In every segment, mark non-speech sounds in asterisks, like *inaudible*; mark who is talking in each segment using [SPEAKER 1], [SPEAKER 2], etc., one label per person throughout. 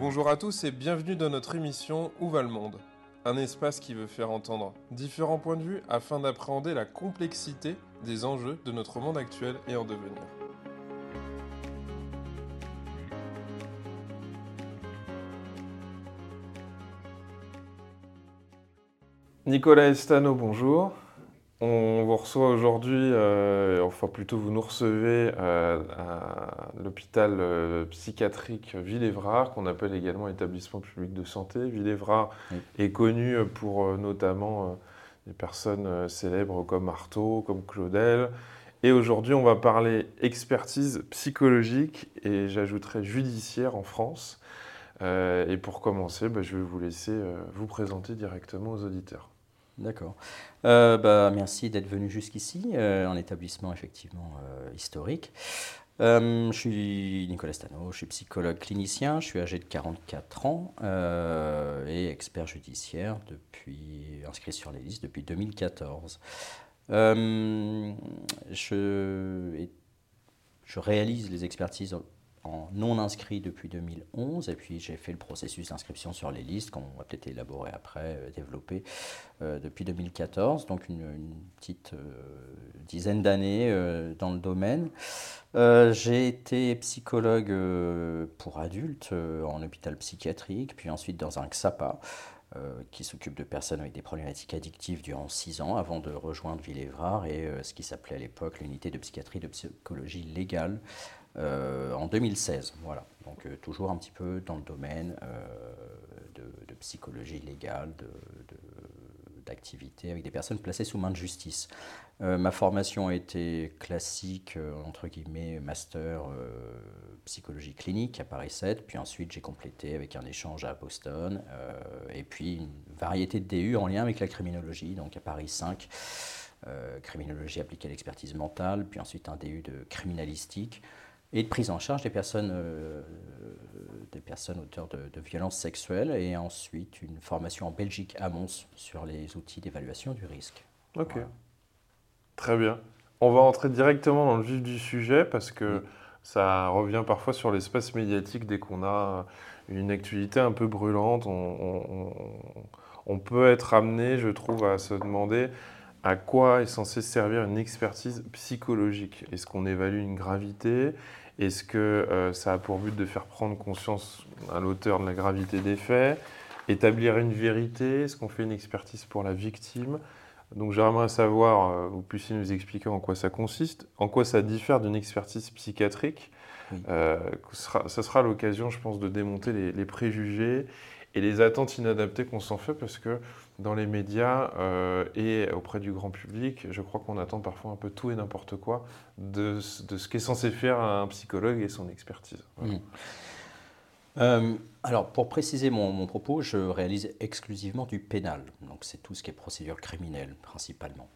[SPEAKER 1] Bonjour à tous et bienvenue dans notre émission Où va le monde? Un espace qui veut faire entendre différents points de vue afin d'appréhender la complexité des enjeux de notre monde actuel et en devenir. Nicolas Estano, bonjour. On vous reçoit aujourd'hui, euh, enfin plutôt vous nous recevez euh, l'hôpital euh, psychiatrique Villévrard, qu'on appelle également établissement public de santé. Villévrard est connu pour notamment des personnes célèbres comme Artaud, comme Claudel. Et aujourd'hui, on va parler expertise psychologique et j'ajouterai judiciaire en France. et pour commencer, bah, je vais vous laisser vous présenter directement aux auditeurs.
[SPEAKER 2] D'accord. Euh, bah, merci d'être venu jusqu'ici, euh, en établissement effectivement euh, historique. Je suis Nicolas Stano, je suis psychologue clinicien, je suis âgé de 44 ans et expert judiciaire depuis inscrit sur les listes depuis 2014. je, je réalise les expertises en non inscrit depuis 2011, et puis j'ai fait le processus d'inscription sur les listes qu'on va peut-être élaborer après, euh, développer euh, depuis 2014, donc une, petite euh, dizaine d'années dans le domaine. j'ai été psychologue pour adultes en hôpital psychiatrique, puis ensuite dans un XAPA. qui s'occupe de personnes avec des problématiques addictives durant six ans avant de rejoindre Villévrard et ce qui s'appelait à l'époque l'unité de psychiatrie de psychologie légale en 2016. Voilà. Donc euh, toujours un petit peu dans le domaine euh, de, psychologie légale, d'activité avec des personnes placées sous main de justice. ma formation a été classique, entre guillemets, master psychologie clinique à Paris 7, puis ensuite j'ai complété avec un échange à Boston, et puis une variété de DU en lien avec la criminologie, donc à Paris 5. criminologie appliquée à l'expertise mentale, puis ensuite un DU de criminalistique, et de prise en charge des personnes, euh, des personnes auteurs de, violences sexuelles et ensuite une formation en Belgique à Mons sur les outils d'évaluation du risque.
[SPEAKER 1] Ok, très bien. On va entrer directement dans le vif du sujet parce que ça revient parfois sur l'espace médiatique dès qu'on a une actualité un peu brûlante. On, on peut être amené, je trouve, à se demander à quoi est censée servir une expertise psychologique Est-ce qu'on évalue une gravité? Est-ce que euh, ça a pour but de faire prendre conscience à l'auteur de la gravité des faits Établir une vérité? Est-ce qu'on fait une expertise pour la victime? Donc j'aimerais savoir, euh, vous puissiez nous expliquer en quoi ça consiste, en quoi ça diffère d'une expertise psychiatrique. Euh, ça sera l'occasion, je pense, de démonter les préjugés et les attentes inadaptées qu'on s'en fait parce que dans les médias euh, et auprès du grand public, je crois qu'on attend parfois un peu tout et n'importe quoi de, ce qu'est censé faire un psychologue et son expertise.
[SPEAKER 2] Mmh. Euh, alors, pour préciser mon, propos, je réalise exclusivement du pénal. Donc, c'est tout ce qui est procédure criminelle, principalement.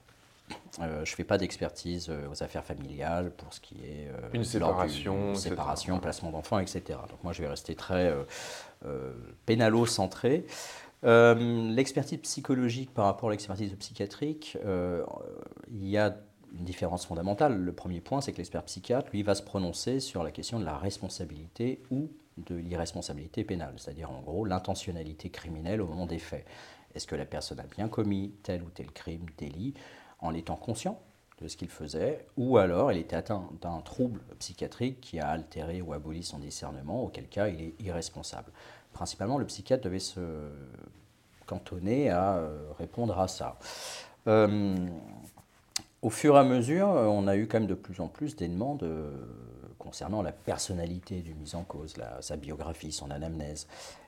[SPEAKER 2] Euh, je ne fais pas d'expertise aux affaires familiales pour ce qui est
[SPEAKER 1] une séparation,
[SPEAKER 2] séparation, placement d'enfants, etc. Donc moi, je vais rester très pénalo-centré. Euh, l'expertise psychologique par rapport à l'expertise psychiatrique, euh, il y a une différence fondamentale. Le premier point, c'est que l'expert psychiatre, lui, va se prononcer sur la question de la responsabilité ou de l'irresponsabilité pénale, c'est-à-dire en gros l'intentionnalité criminelle au moment des faits. Est-ce que la personne a bien commis tel ou tel crime, délit, en étant conscient de ce qu'il faisait, ou alors il était atteint d'un trouble psychiatrique qui a altéré ou aboli son discernement, auquel cas il est irresponsable? Principalement, le psychiatre devait se cantonner à euh, répondre à ça. Euh, au fur et à mesure, on a eu quand même de plus en plus des demandes euh, concernant la personnalité du mis en cause, sa biographie, son anamnèse.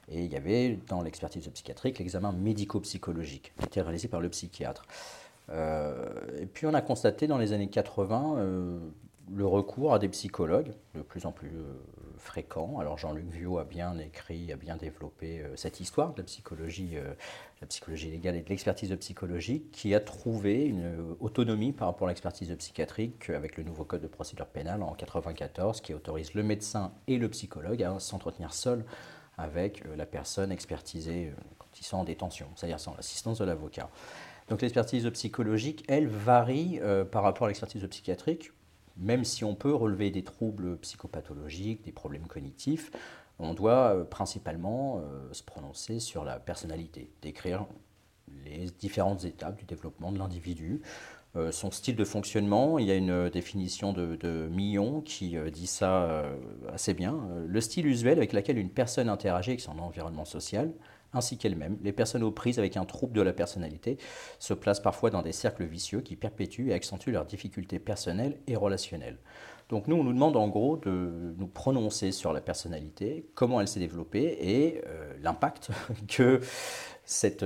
[SPEAKER 2] Et il y avait dans l'expertise psychiatrique l'examen médico-psychologique qui était réalisé par le psychiatre. et puis on a constaté dans les années 80 le recours à des psychologues de plus en plus fréquent. Alors Jean-Luc Viau a bien écrit, a bien développé euh, cette histoire de la psychologie, euh, la psychologie légale et de l'expertise psychologique, qui a trouvé une autonomie par rapport à l'expertise psychiatrique avec le nouveau code de procédure pénale en 1994, qui autorise le médecin et le psychologue à s'entretenir seul avec euh, la personne expertisée quand ils sont en détention, c'est-à-dire sans l'assistance de l'avocat. Donc l'expertise psychologique, elle varie par rapport à l'expertise psychiatrique même si on peut relever des troubles psychopathologiques, des problèmes cognitifs, On doit principalement se prononcer sur la personnalité, décrire les différentes étapes du développement de l'individu, euh, son style de fonctionnement. Il y a une définition de, de Millon qui euh, dit ça euh, assez bien. Le style usuel avec lequel une personne interagit avec son environnement social, ainsi qu'elle-même. Les personnes aux prises avec un trouble de la personnalité se placent parfois dans des cercles vicieux qui perpétuent et accentuent leurs difficultés personnelles et relationnelles. Donc nous, on nous demande en gros de nous prononcer sur la personnalité, comment elle s'est développée et l'impact *laughs* que cette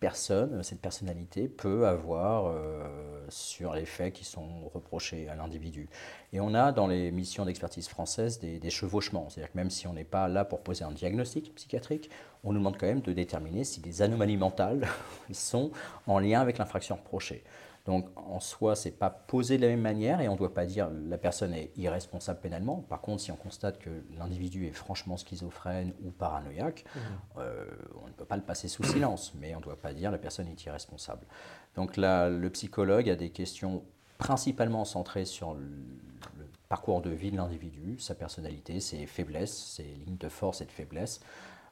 [SPEAKER 2] personne, cette personnalité peut avoir euh, sur les faits qui sont reprochés à l'individu. Et on a dans les missions d'expertise française des, chevauchements, c'est-à-dire que même si on n'est pas là pour poser un diagnostic psychiatrique, on nous demande quand même de déterminer si des anomalies mentales *laughs* sont en lien avec l'infraction reprochée. Donc en soi, c'est pas posé de la même manière et on ne doit pas dire la personne est irresponsable pénalement. Par contre, si on constate que l'individu est franchement schizophrène ou paranoïaque, mmh. euh, on ne peut pas le passer sous silence, mais on ne doit pas dire la personne est irresponsable. Donc là, le psychologue a des questions principalement centrées sur le, le parcours de vie de l'individu, sa personnalité, ses faiblesses, ses lignes de force et de faiblesse.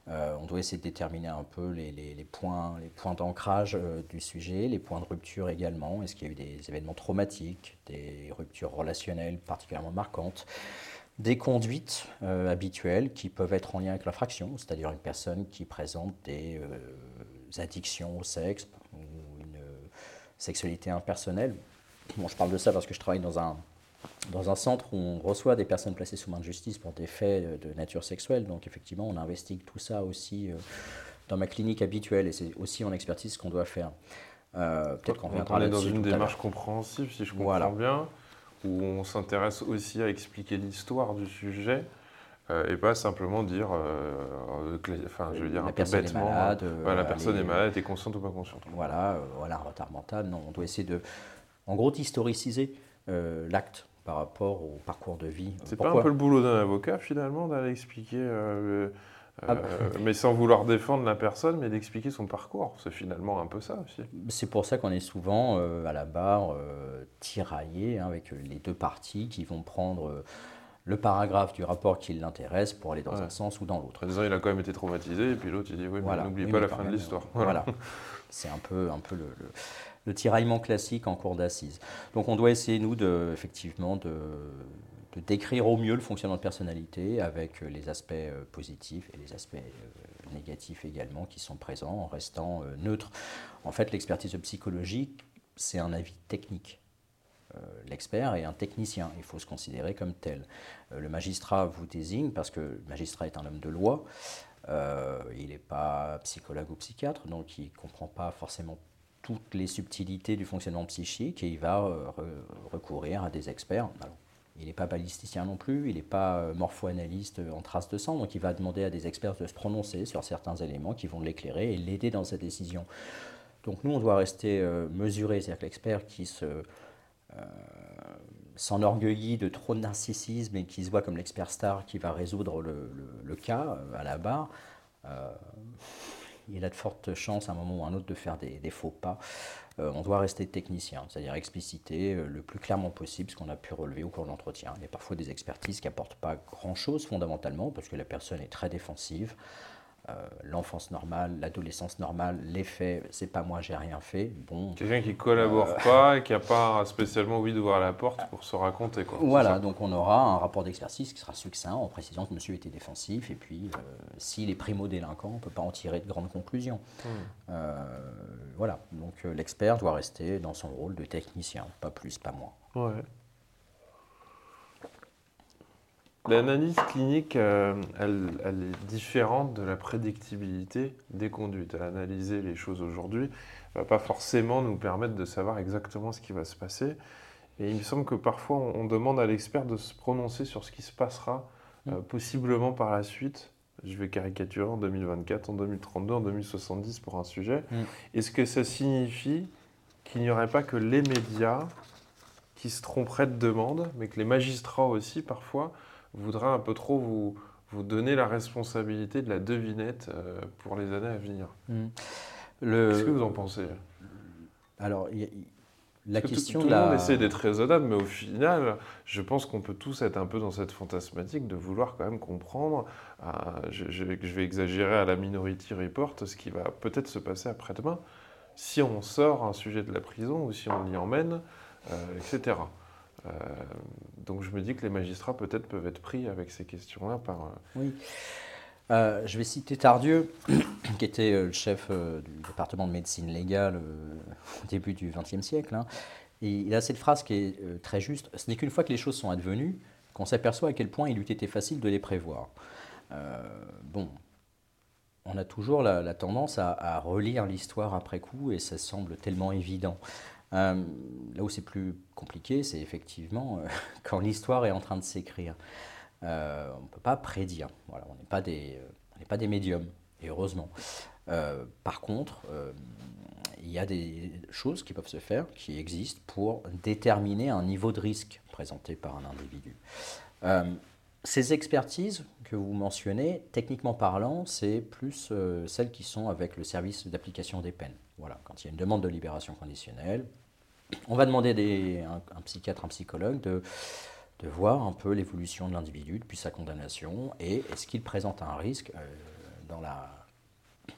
[SPEAKER 2] Euh, on doit essayer de déterminer un peu les, points, les points d'ancrage euh, du sujet, les points de rupture également. Est-ce qu'il y a eu des événements traumatiques, des ruptures relationnelles particulièrement marquantes, des conduites euh, habituelles qui peuvent être en lien avec l'infraction, c'est-à-dire une personne qui présente des addictions au sexe ou une sexualité impersonnelle? Bon, je parle de ça parce que je travaille dans un dans un centre où on reçoit des personnes placées sous main de justice pour des faits de nature sexuelle. Donc effectivement, on investigue tout ça aussi euh, dans ma clinique habituelle et c'est aussi en expertise qu'on doit faire.
[SPEAKER 1] Euh, Peut-être qu'on reviendra là dans une démarche compréhensive, si je comprends bien, où on s'intéresse aussi à expliquer l'histoire du sujet. Euh, et pas simplement dire, enfin, je veux dire,
[SPEAKER 2] la personne est malade,
[SPEAKER 1] la personne est malade, est consciente ou pas consciente.
[SPEAKER 2] Voilà, voilà, un retard mental. Non, on doit essayer de, en gros, d'historiciser l'acte par rapport au parcours de vie.
[SPEAKER 1] C'est pas un peu le boulot d'un avocat finalement d'aller expliquer, euh, euh, ah. mais sans vouloir défendre la personne, mais d'expliquer son parcours. C'est finalement un peu ça aussi.
[SPEAKER 2] C'est pour ça qu'on est souvent euh, à la barre tiraillé hein, avec les deux parties qui vont prendre le paragraphe du rapport qui l'intéresse pour aller dans un sens ou dans l'autre.
[SPEAKER 1] Il a quand même été traumatisé, et puis l'autre il dit oui, mais n'oublie pas la fin de l'histoire.
[SPEAKER 2] Voilà. C'est un peu, un peu le, le tiraillement classique en cours d'assises. Donc on doit essayer, nous, de, effectivement, de, décrire au mieux le fonctionnement de personnalité avec euh, les aspects euh, positifs et les aspects euh, négatifs également qui sont présents en restant neutre. En fait, l'expertise psychologique, c'est un avis technique. L'expert est un technicien, il faut se considérer comme tel. Le magistrat vous désigne parce que le magistrat est un homme de loi, il n'est pas psychologue ou psychiatre, donc il ne comprend pas forcément toutes les subtilités du fonctionnement psychique et il va euh, recourir à des experts. il n'est pas balisticien non plus, il n'est pas euh, morpho-analyste en traces de sang, donc il va demander à des experts de se prononcer sur certains éléments qui vont l'éclairer et l'aider dans sa décision. Donc nous, on doit rester euh, mesuré, c'est-à-dire que l'expert qui se s'enorgueillit de trop de narcissisme et qui se voit comme l'expert star qui va résoudre le, le cas à la barre, il a de fortes chances à un moment ou à un autre de faire des, faux pas. Euh, on doit rester technicien, c'est-à-dire expliciter euh, le plus clairement possible ce qu'on a pu relever au cours de l'entretien. Il y a parfois des expertises qui n'apportent pas grand-chose fondamentalement parce que la personne est très défensive. Euh, l'enfance normale, l'adolescence normale, les faits, c'est pas moi, j'ai rien fait. Bon,
[SPEAKER 1] Quelqu'un qui collabore euh, pas et qui n'a pas *laughs* spécialement envie d'ouvrir la porte pour se raconter. Quoi,
[SPEAKER 2] voilà, donc on aura un rapport d'expertise qui sera succinct en précisant que monsieur était défensif et puis euh, s'il est primo-délinquant, on ne peut pas en tirer de grandes conclusions. Hmm. voilà, donc l'expert doit rester dans son rôle de technicien, pas plus, pas moins.
[SPEAKER 1] Ouais. L'analyse clinique, euh, elle, est différente de la prédictibilité des conduites. Analyser les choses aujourd'hui ne va pas forcément nous permettre de savoir exactement ce qui va se passer. Et il me semble que parfois on, demande à l'expert de se prononcer sur ce qui se passera euh, mm. possiblement par la suite. Je vais caricaturer en 2024, en 2032, en 2070 pour un sujet. Mm. Est-ce que ça signifie qu'il n'y aurait pas que les médias qui se tromperaient de demande, mais que les magistrats aussi parfois voudra un peu trop vous, vous donner la responsabilité de la devinette euh, pour les années à venir. Hmm. Qu'est-ce que vous en pensez?
[SPEAKER 2] Alors, la
[SPEAKER 1] Parce que
[SPEAKER 2] question
[SPEAKER 1] tout, tout le monde essaie d'être raisonnable, mais au final, je pense qu'on peut tous être un peu dans cette fantasmatique de vouloir quand même comprendre. euh, je, je vais- je vais exagérer à la Minority Report ce qui va peut-être se passer après-demain si on sort un sujet de la prison ou si on l'y emmène, euh, etc. Euh, donc je me dis que les magistrats peut-être peuvent être pris avec ces questions-là par. euh,
[SPEAKER 2] Oui. Euh, je vais citer Tardieu, *coughs* qui était le chef du département de médecine légale *laughs* au début du XXe siècle. hein. Il a cette phrase qui est très juste. Ce n'est qu'une fois que les choses sont advenues qu'on s'aperçoit à quel point il eût été facile de les prévoir. Bon, on a toujours la, tendance à relire l'histoire après coup et ça semble tellement évident. Euh, là où c'est plus compliqué, c'est effectivement euh, *laughs* quand l'histoire est en train de s'écrire. Euh, on ne peut pas prédire. Voilà, on n'est pas, des, pas des médiums, et heureusement. Par contre, il y a des choses qui peuvent se faire, qui existent pour déterminer un niveau de risque présenté par un individu. Ces expertises que vous mentionnez, techniquement parlant, c'est plus celles qui sont avec le service d'application des peines. Voilà, quand il y a une demande de libération conditionnelle, on va demander à des- un, un psychiatre, un psychologue de, de voir un peu l'évolution de l'individu depuis sa condamnation et est-ce qu'il présente un risque euh, dans, la,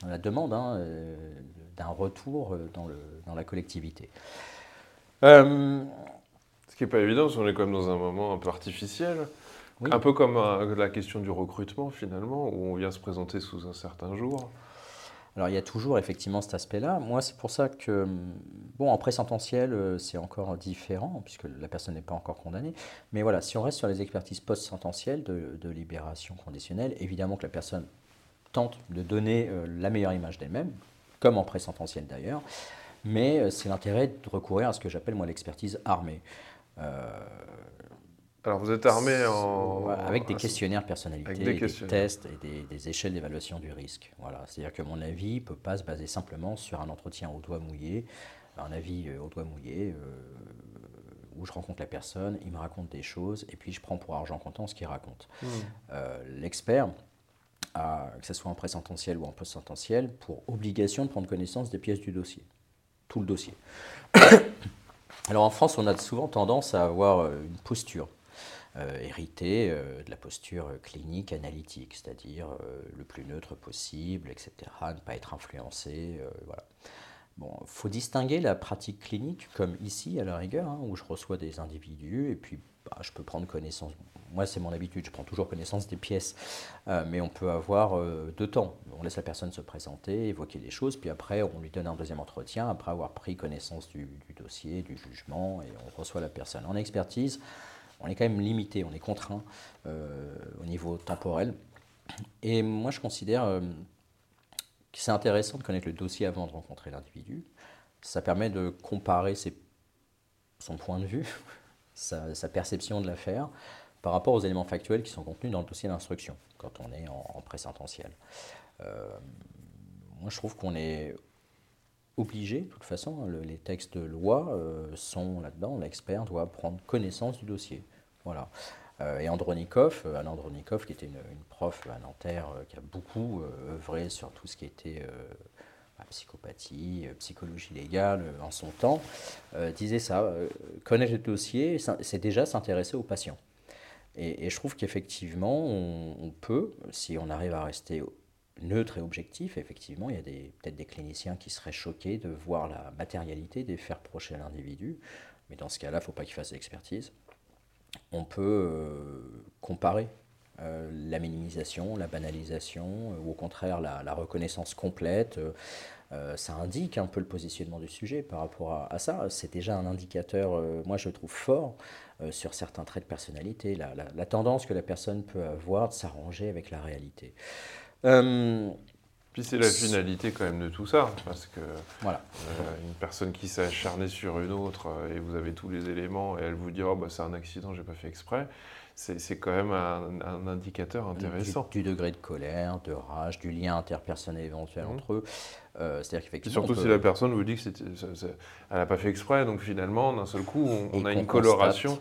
[SPEAKER 2] dans la demande hein, euh, d'un retour euh, dans, le, dans la collectivité. Euh,
[SPEAKER 1] Ce qui n'est pas évident, parce qu'on est quand même dans un moment un peu artificiel.
[SPEAKER 2] Oui.
[SPEAKER 1] Un peu comme la question du recrutement, finalement, où on vient se présenter sous un certain jour.
[SPEAKER 2] Alors il y a toujours effectivement cet aspect-là. Moi, c'est pour ça que, bon, en pré-sententiel, euh, c'est encore différent, puisque la personne n'est pas encore condamnée. Mais voilà, si on reste sur les expertises post-sententielles de, libération conditionnelle, évidemment que la personne tente de donner euh, la meilleure image d'elle-même, comme en pré-sententiel d'ailleurs. Mais euh, c'est l'intérêt de recourir à ce que j'appelle moi l'expertise armée.
[SPEAKER 1] Alors vous êtes armé en...
[SPEAKER 2] voilà, avec des questionnaires personnalité,
[SPEAKER 1] Avec des
[SPEAKER 2] des, tests et des, des échelles d'évaluation du risque. Voilà, c'est-à-dire que mon avis ne peut pas se baser simplement sur un entretien au doigt mouillé, un avis euh, au doigt mouillé euh, où je rencontre la personne, il me raconte des choses et puis je prends pour argent comptant ce qu'il raconte.
[SPEAKER 1] Hmm.
[SPEAKER 2] Euh, L'expert a, que ce soit en pré-sententiel ou en post-sententiel, pour obligation de prendre connaissance des pièces du dossier, tout le dossier. *coughs* Alors en France, on a souvent tendance à avoir une posture euh, héritée euh, de la posture clinique, analytique, c'est-à-dire euh, le plus neutre possible, etc., ne pas être influencé, voilà. Bon, faut distinguer la pratique clinique, comme ici à la rigueur, hein, où je reçois des individus et puis bah, je peux prendre connaissance. Moi, c'est mon habitude, je prends toujours connaissance des pièces, mais on peut avoir deux temps. On laisse la personne se présenter, évoquer des choses, puis après on lui donne un deuxième entretien après avoir pris connaissance du dossier, du jugement, et on reçoit la personne. En expertise, on est quand même limité, on est contraint euh, au niveau temporel. Et moi, je considère euh, que c'est intéressant de connaître le dossier avant de rencontrer l'individu. Ça permet de comparer son point de vue, *laughs* sa, perception de l'affaire, par rapport aux éléments factuels qui sont contenus dans le dossier d'instruction, quand on est en, en. Euh, moi, je trouve qu'on est obligé, de toute façon, le- les textes de loi euh, sont là-dedans, l'expert doit prendre connaissance du dossier. Voilà. Euh, et Andronikov, euh, Andronikov, qui était une, prof à Nanterre, euh, qui a beaucoup œuvré sur tout ce qui était bah, psychopathie, psychologie légale en son temps, disait ça, connaître le dossier, c'est déjà s'intéresser au patient. Et, je trouve qu'effectivement, on peut, si on arrive à rester neutre et objectif, effectivement, il y a peut-être des cliniciens qui seraient choqués de voir la matérialité des faits reprochés à l'individu, mais dans ce cas-là, il ne faut pas qu'il fasse l'expertise. On peut euh, comparer euh, la minimisation, la banalisation, euh, ou au contraire la, reconnaissance complète. ça indique un peu le positionnement du sujet par rapport à, ça. C'est déjà un indicateur, moi je trouve fort, sur certains traits de personnalité, la- la tendance que la personne peut avoir de s'arranger avec la réalité. Euh,
[SPEAKER 1] Puis c'est la finalité quand même de tout ça, parce que
[SPEAKER 2] voilà.
[SPEAKER 1] euh, une personne qui s'est acharnée sur une autre euh, et vous avez tous les éléments et elle vous dit oh bah c'est un accident, j'ai pas fait exprès, c'est quand même un, un indicateur intéressant.
[SPEAKER 2] Du, du degré de colère, de rage, du lien interpersonnel éventuel
[SPEAKER 1] Mhm.
[SPEAKER 2] entre eux. Euh, C'est-à-dire
[SPEAKER 1] surtout si la personne vous dit que elle n'a pas fait exprès, donc finalement d'un seul coup on, a une coloration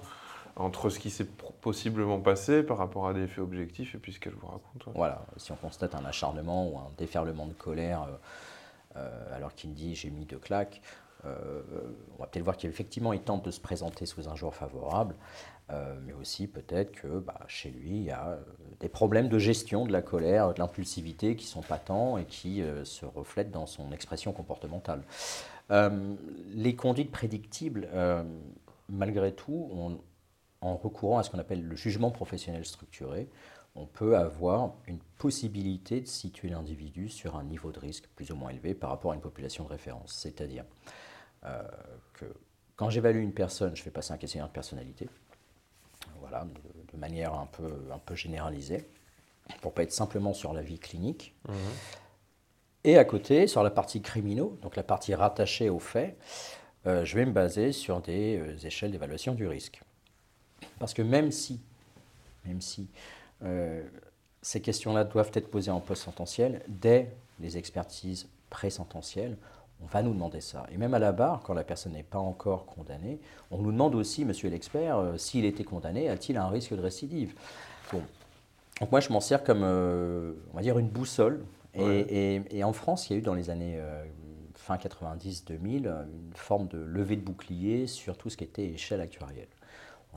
[SPEAKER 1] entre ce qui s'est possiblement passé par rapport à des faits objectifs et puis ce qu'elle vous raconte.
[SPEAKER 2] Voilà, si on constate un acharnement ou un déferlement de colère euh, euh, alors qu'il dit j'ai mis deux claques, on va peut-être voir qu'effectivement, il tente de se présenter sous un jour favorable, mais aussi peut-être que bah, chez lui, il y a des problèmes de gestion de la colère, de l'impulsivité qui sont patents et qui se reflètent dans son expression comportementale. les conduites prédictibles, malgré tout, en recourant à ce qu'on appelle le jugement professionnel structuré, on peut avoir une possibilité de situer l'individu sur un niveau de risque plus ou moins élevé par rapport à une population de référence. C'est-à-dire euh, que quand j'évalue une personne, je fais passer un questionnaire de personnalité, voilà, de, manière un peu, un peu généralisée, pour pas être simplement sur la vie clinique. Mmh. Et à côté, sur la partie criminaux, donc la partie rattachée aux faits, euh, je vais me baser sur des euh, échelles d'évaluation du risque. Parce que même si, même si euh, ces questions-là doivent être posées en post-sententiel, dès les expertises pré-sententielles, on va nous demander ça. Et même à la barre, quand la personne n'est pas encore condamnée, on nous demande aussi, monsieur l'expert, euh, s'il était condamné, a-t-il un risque de récidive? Bon. Donc moi, je m'en sers comme, euh, on va dire, une boussole. Et, en France, il y a eu dans les années fin 90-2000 une forme de levée de bouclier sur tout ce qui était échelle actuarielle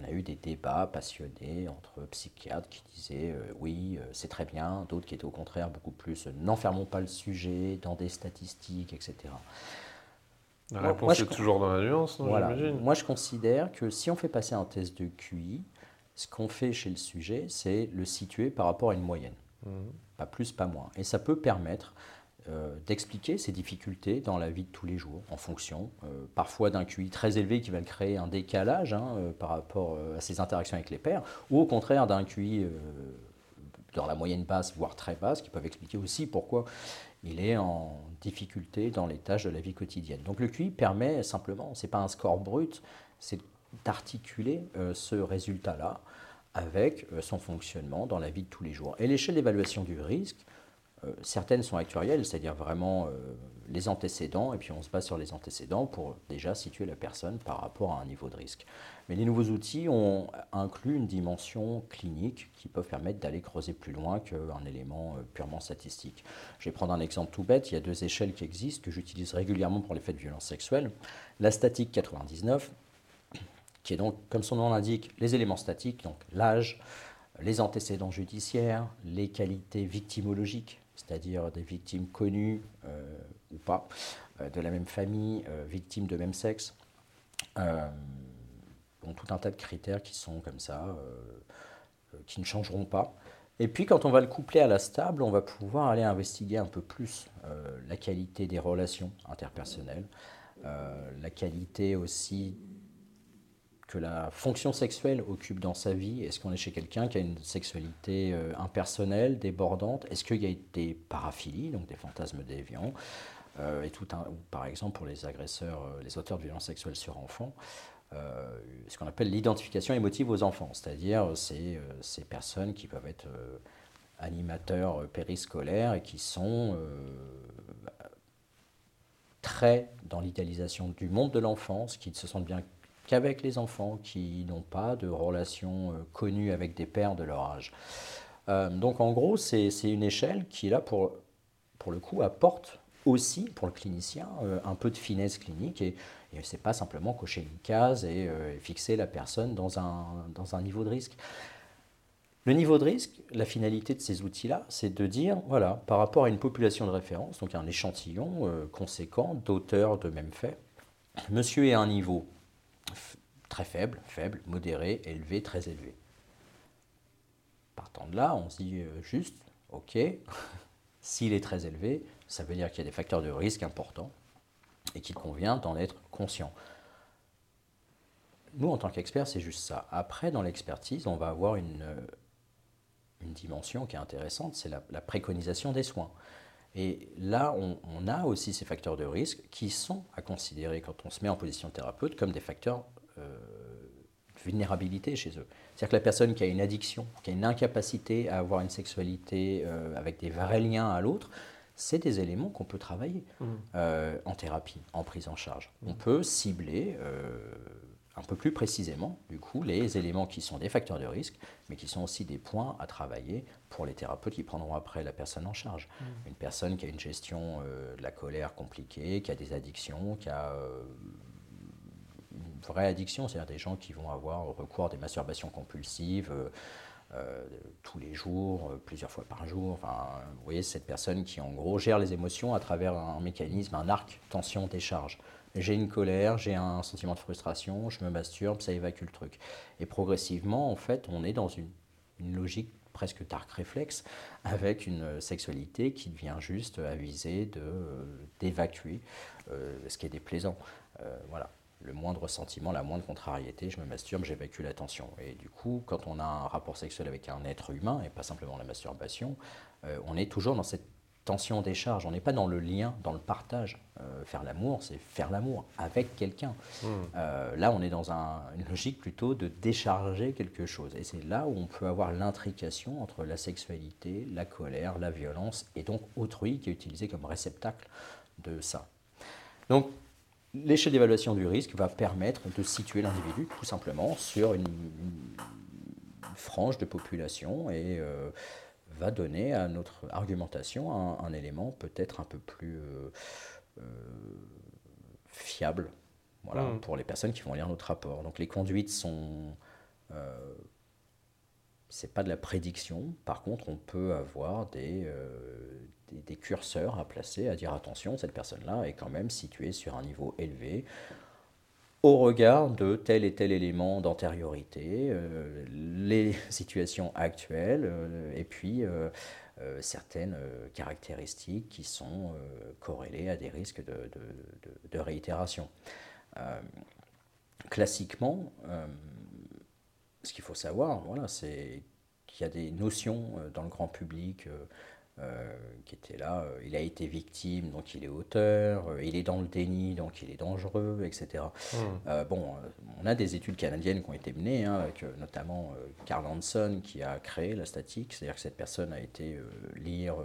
[SPEAKER 2] on a eu des débats passionnés entre psychiatres qui disaient euh, oui, euh, c'est très bien, d'autres qui étaient au contraire beaucoup plus euh, n'enfermons pas le sujet dans des statistiques, etc.
[SPEAKER 1] La réponse est toujours dans la nuance,
[SPEAKER 2] voilà. Moi, je considère que si on fait passer un test de QI, ce qu'on fait chez le sujet, c'est le situer par rapport à une moyenne. Mmh. Pas plus, pas moins. Et ça peut permettre euh, d'expliquer ces difficultés dans la vie de tous les jours, en fonction euh, parfois d'un QI très élevé qui va créer un décalage hein, euh, par rapport à ses interactions avec les pairs, ou au contraire d'un QI dans la moyenne basse, voire très basse, qui peuvent expliquer aussi pourquoi il est en difficulté dans les tâches de la vie quotidienne. Donc le QI permet simplement, ce n'est pas un score brut, c'est d'articuler ce résultat-là avec son fonctionnement dans la vie de tous les jours. Et l'échelle d'évaluation du risque, certaines sont actuarielles, c'est-à-dire vraiment euh, les antécédents, et puis on se base sur les antécédents pour déjà situer la personne par rapport à un niveau de risque. Mais les nouveaux outils ont inclus une dimension clinique qui peut permettre d'aller creuser plus loin qu'un élément euh, purement statistique. Je vais prendre un exemple tout bête, il y a deux échelles qui existent, que j'utilise régulièrement pour les faits de violence sexuelle. La statique 99, qui est donc, comme son nom l'indique, les éléments statiques, donc l'âge, les antécédents judiciaires, les qualités victimologiques, c'est-à-dire des victimes connues euh, ou pas, euh, de la même famille, euh, victimes de même sexe. donc tout un tas de critères qui sont comme ça, qui ne changeront pas. Et puis quand on va le coupler à la stable, on va pouvoir aller investiguer un peu plus la qualité des relations interpersonnelles, la qualité aussi que la fonction sexuelle occupe dans sa vie Est-ce qu'on est chez quelqu'un qui a une sexualité euh, impersonnelle, débordante Est-ce qu'il y a des paraphilies, donc des fantasmes déviants euh, et tout un, Par exemple, pour les agresseurs, euh, les auteurs de violences sexuelles sur enfants, ce qu'on appelle l'identification émotive aux enfants, c'est-à-dire ces, ces personnes qui peuvent être animateurs périscolaires et qui sont très dans l'idéalisation du monde de l'enfance, qui se sentent bien qu'avec les enfants qui n'ont pas de relation euh, connue avec des pères de leur âge. Euh, donc en gros, c'est une échelle qui, là, pour, pour le coup, apporte aussi, pour le clinicien, euh, un peu de finesse clinique et, et c'est pas simplement cocher une case et, fixer la personne dans un, dans un niveau de risque. Le niveau de risque, la finalité de ces outils-là, c'est de dire, voilà, par rapport à une population de référence, donc un échantillon conséquent d'auteurs de même fait, monsieur est à un niveau très faible, faible, modéré, élevé, très élevé. Partant de là, on se dit euh, juste, ok, *laughs* s'il est très élevé, ça veut dire qu'il y a des facteurs de risque importants et qu'il convient d'en être conscient. Nous, en tant qu'experts, c'est juste ça. Après, dans l'expertise, on va avoir une, euh, dimension qui est intéressante, c'est la, préconisation des soins. Et là, on, a aussi ces facteurs de risque qui sont à considérer quand on se met en position thérapeute comme des facteurs vulnérabilité chez eux. C'est-à-dire que la personne qui a une addiction, qui a une incapacité à avoir une sexualité euh, avec des vrais liens à l'autre, c'est des éléments qu'on peut travailler mmh. euh, en thérapie, en prise en charge. On mmh. peut cibler un peu plus précisément, du coup, les éléments qui sont des facteurs de risque, mais qui sont aussi des points à travailler pour les thérapeutes qui prendront après la personne en charge. Mmh. Une personne qui a une gestion euh, de la colère compliquée, qui a des addictions, qui a euh, vraie addiction, c'est-à-dire des gens qui vont avoir recours à des masturbations compulsives. Euh, tous les jours, plusieurs fois par jour. Enfin, vous voyez, cette personne qui en gros gère les émotions à travers un mécanisme, un arc tension-décharge j'ai une colère, j'ai un sentiment de frustration, je me masturbe, ça évacue le truc. Et progressivement, en fait, on est dans une, logique presque dark réflexe avec une sexualité qui devient juste avisée de, d'évacuer euh, ce qui est déplaisant. Euh, voilà. Le moindre sentiment, la moindre contrariété, je me masturbe, j'évacue la tension. Et du coup, quand on a un rapport sexuel avec un être humain, et pas simplement la masturbation, euh, on est toujours dans cette tension décharge. On n'est pas dans le lien, dans le partage. Euh, faire l'amour, c'est faire l'amour avec quelqu'un. Hmm. Euh, là, on est dans une logique plutôt de décharger quelque chose. Et c'est là où on peut avoir l'intrication entre la sexualité, la colère, la violence, et donc autrui qui est utilisé comme réceptacle de ça. Donc, l'échelle d'évaluation du risque va permettre de situer l'individu tout simplement sur une, frange de population et euh, va donner à notre argumentation un, élément peut-être un peu plus euh, euh, fiable voilà, hmm. pour les personnes qui vont lire notre rapport. Donc les conduites sont... C'est pas de la prédiction, par contre on peut avoir des, des, curseurs à placer, à dire attention, cette personne-là est quand même située sur un niveau élevé, au regard de tel et tel élément d'antériorité, euh, les *laughs* situations actuelles euh, et puis euh, certaines caractéristiques qui sont corrélées à des risques de, de réitération. classiquement, ce qu'il faut savoir, voilà, c'est qu'il y a des notions dans le grand public euh, qui était là. Euh, il a été victime, donc il est auteur. Euh, il est dans le déni, donc il est dangereux, etc. Hmm. bon, on a des études canadiennes qui ont été menées, hein, avec notamment Carl Hanson qui a créé la statique, c'est-à-dire que cette personne a été lire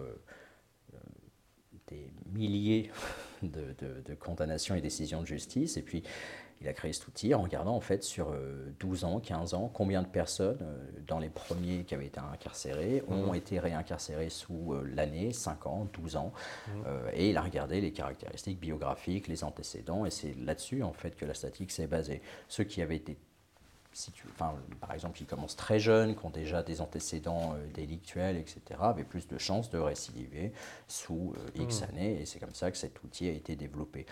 [SPEAKER 2] des milliers *laughs* de, de, condamnations et décisions de justice, et puis il a créé cet outil en regardant en fait sur 12 euh, ans, 15 ans, combien de personnes euh, dans les premiers qui avaient été incarcérés ont mhm. été réincarcérées sous euh, l'année, 5 ans, 12 ans. Mhm. et il a regardé les caractéristiques biographiques, les antécédents, et c'est là-dessus en fait que la statique s'est basée. Ceux qui avaient été enfin, par exemple, qui commencent très jeunes, qui ont déjà des antécédents délictuels, etc., avaient plus de chances de récidiver sous X mhm. années, et c'est comme ça que cet outil a été développé.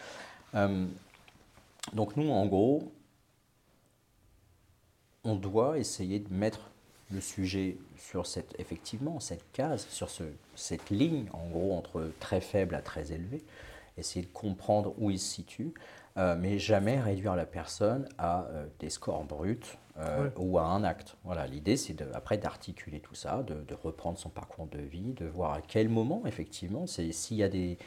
[SPEAKER 2] Donc nous, en gros, on doit essayer de mettre le sujet sur cette, effectivement, cette case, sur ce, cette ligne, en gros, entre très faible à très élevé, essayer de comprendre où il se situe, euh, mais jamais réduire la personne à euh, des scores bruts euh, ou à un acte. Voilà, l'idée, c'est de, après d'articuler tout ça, de, de, reprendre son parcours de vie, de voir à quel moment, effectivement, c'est s'il y a des,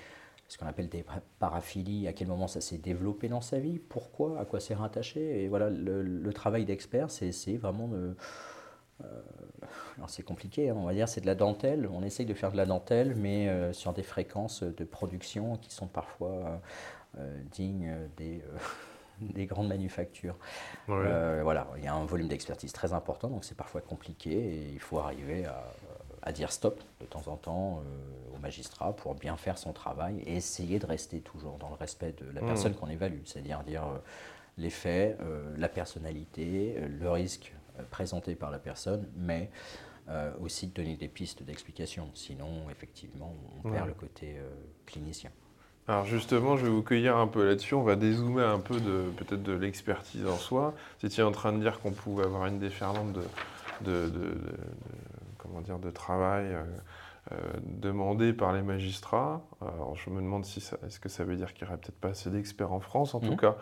[SPEAKER 2] ce qu'on appelle des paraphilies, à quel moment ça s'est développé dans sa vie, pourquoi, à quoi c'est rattaché. Et voilà, le, travail d'expert, c'est essayer vraiment de... Euh, alors c'est compliqué, hein, on va dire, c'est de la dentelle. On essaye de faire de la dentelle, mais euh, sur des fréquences de production qui sont parfois euh, dignes des, *laughs* des grandes manufactures. voilà, il y a un volume d'expertise très important, donc c'est parfois compliqué et il faut arriver à à dire stop de temps en temps euh, au magistrat pour bien faire son travail et essayer de rester toujours dans le respect de la mmh. personne qu'on évalue, c'est-à-dire dire, euh, les faits, euh, la personnalité, le risque présenté par la personne, mais aussi de donner des pistes d'explication. Sinon, effectivement, on perd le côté clinicien.
[SPEAKER 1] Alors justement, je vais vous cueillir un peu là-dessus. On va dézoomer un peu de peut-être de l'expertise en soi. Vous étiez en train de dire qu'on pouvait avoir une déferlante de, de, de comment dire, de travail euh, euh, demandé par les magistrats. Alors je me demande si est-ce que ça veut dire qu'il n'y aurait peut-être pas assez d'experts en France. En tout mmh. cas,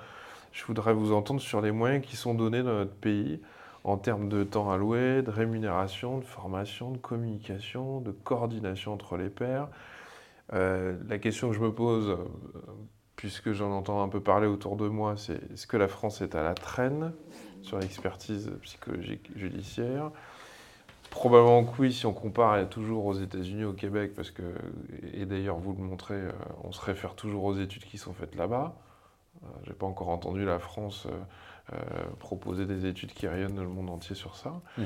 [SPEAKER 1] je voudrais vous entendre sur les moyens qui sont donnés dans notre pays en termes de temps alloué, de rémunération, de formation, de communication, de coordination entre les pairs. Euh, la question que je me pose, puisque j'en entends un peu parler autour de moi, c'est est-ce que la France est à la traîne sur l'expertise psychologique judiciaire? Probablement que oui, si on compare toujours aux États-Unis, au Québec, parce que, et d'ailleurs vous le montrez, euh, on se réfère toujours aux études qui sont faites là-bas. Euh, Je n'ai pas encore entendu la France proposer des études qui rayonnent dans le monde entier sur ça.
[SPEAKER 2] Mmh.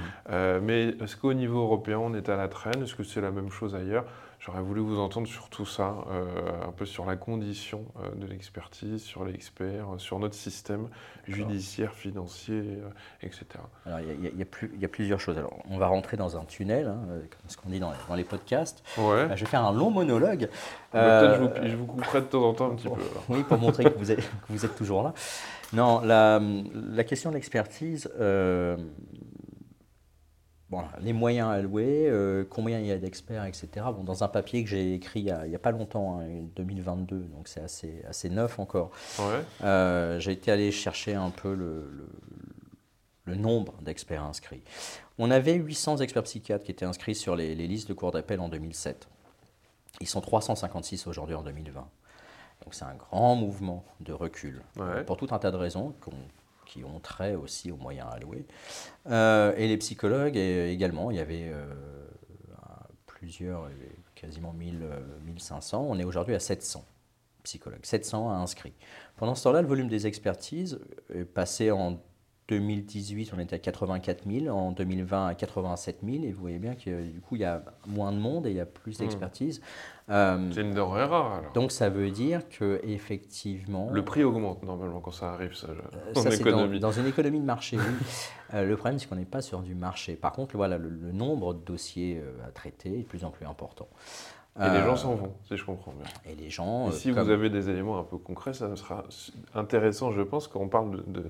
[SPEAKER 1] mais est-ce qu'au niveau européen, on est à la traîne? Est-ce que c'est la même chose ailleurs? J'aurais voulu vous entendre sur tout ça, euh, un peu sur la condition euh, de l'expertise, sur l'expert, euh, sur notre système judiciaire, financier, etc.
[SPEAKER 2] Alors, il y, a plusieurs choses. Alors, on va rentrer dans un tunnel, hein, comme ce qu'on dit dans, les podcasts.
[SPEAKER 1] Ouais.
[SPEAKER 2] je vais faire un long monologue.
[SPEAKER 1] Peut-être je, je, vous couperai de temps en temps un petit peu.
[SPEAKER 2] Oui, pour montrer que vous, êtes, que vous êtes toujours là. Non, la, la question de l'expertise, Bon, les moyens alloués, euh, combien il y a d'experts, etc. Bon, dans un papier que j'ai écrit il n'y a, pas longtemps, hein, 2022, donc c'est assez, assez neuf encore, euh, j'ai été allé chercher un peu le, le, nombre d'experts inscrits. On avait 800 experts psychiatres qui étaient inscrits sur les, les listes de cours d'appel en 2007. Ils sont 356 aujourd'hui en 2020. Donc c'est un grand mouvement de recul, pour tout un tas de raisons qu'on qui ont trait aussi aux moyens alloués. Euh, et les psychologues également, il y avait euh, plusieurs, quasiment 1000, 1500. On est aujourd'hui à 700 psychologues, 700 inscrits. Pendant ce temps-là, le volume des expertises est passé en 2018, on était à 84 000, en 2020 à 87 000, et vous voyez bien que du coup, il y a moins de monde et il y a plus hmm. d'expertise.
[SPEAKER 1] Euh, c'est une denrée rare alors.
[SPEAKER 2] Donc ça veut dire que effectivement.
[SPEAKER 1] Le prix augmente normalement quand ça arrive, ça.
[SPEAKER 2] Euh, ça économie. Dans, une économie de marché, oui. *laughs* Euh, le problème, c'est qu'on n'est pas sur du marché. Par contre, voilà, le, nombre de dossiers à traiter est de plus en plus important.
[SPEAKER 1] Et les gens s'en vont, si je comprends bien.
[SPEAKER 2] Et les gens.
[SPEAKER 1] Et si vous avez des éléments un peu concrets, ça sera intéressant, je pense, quand on parle de,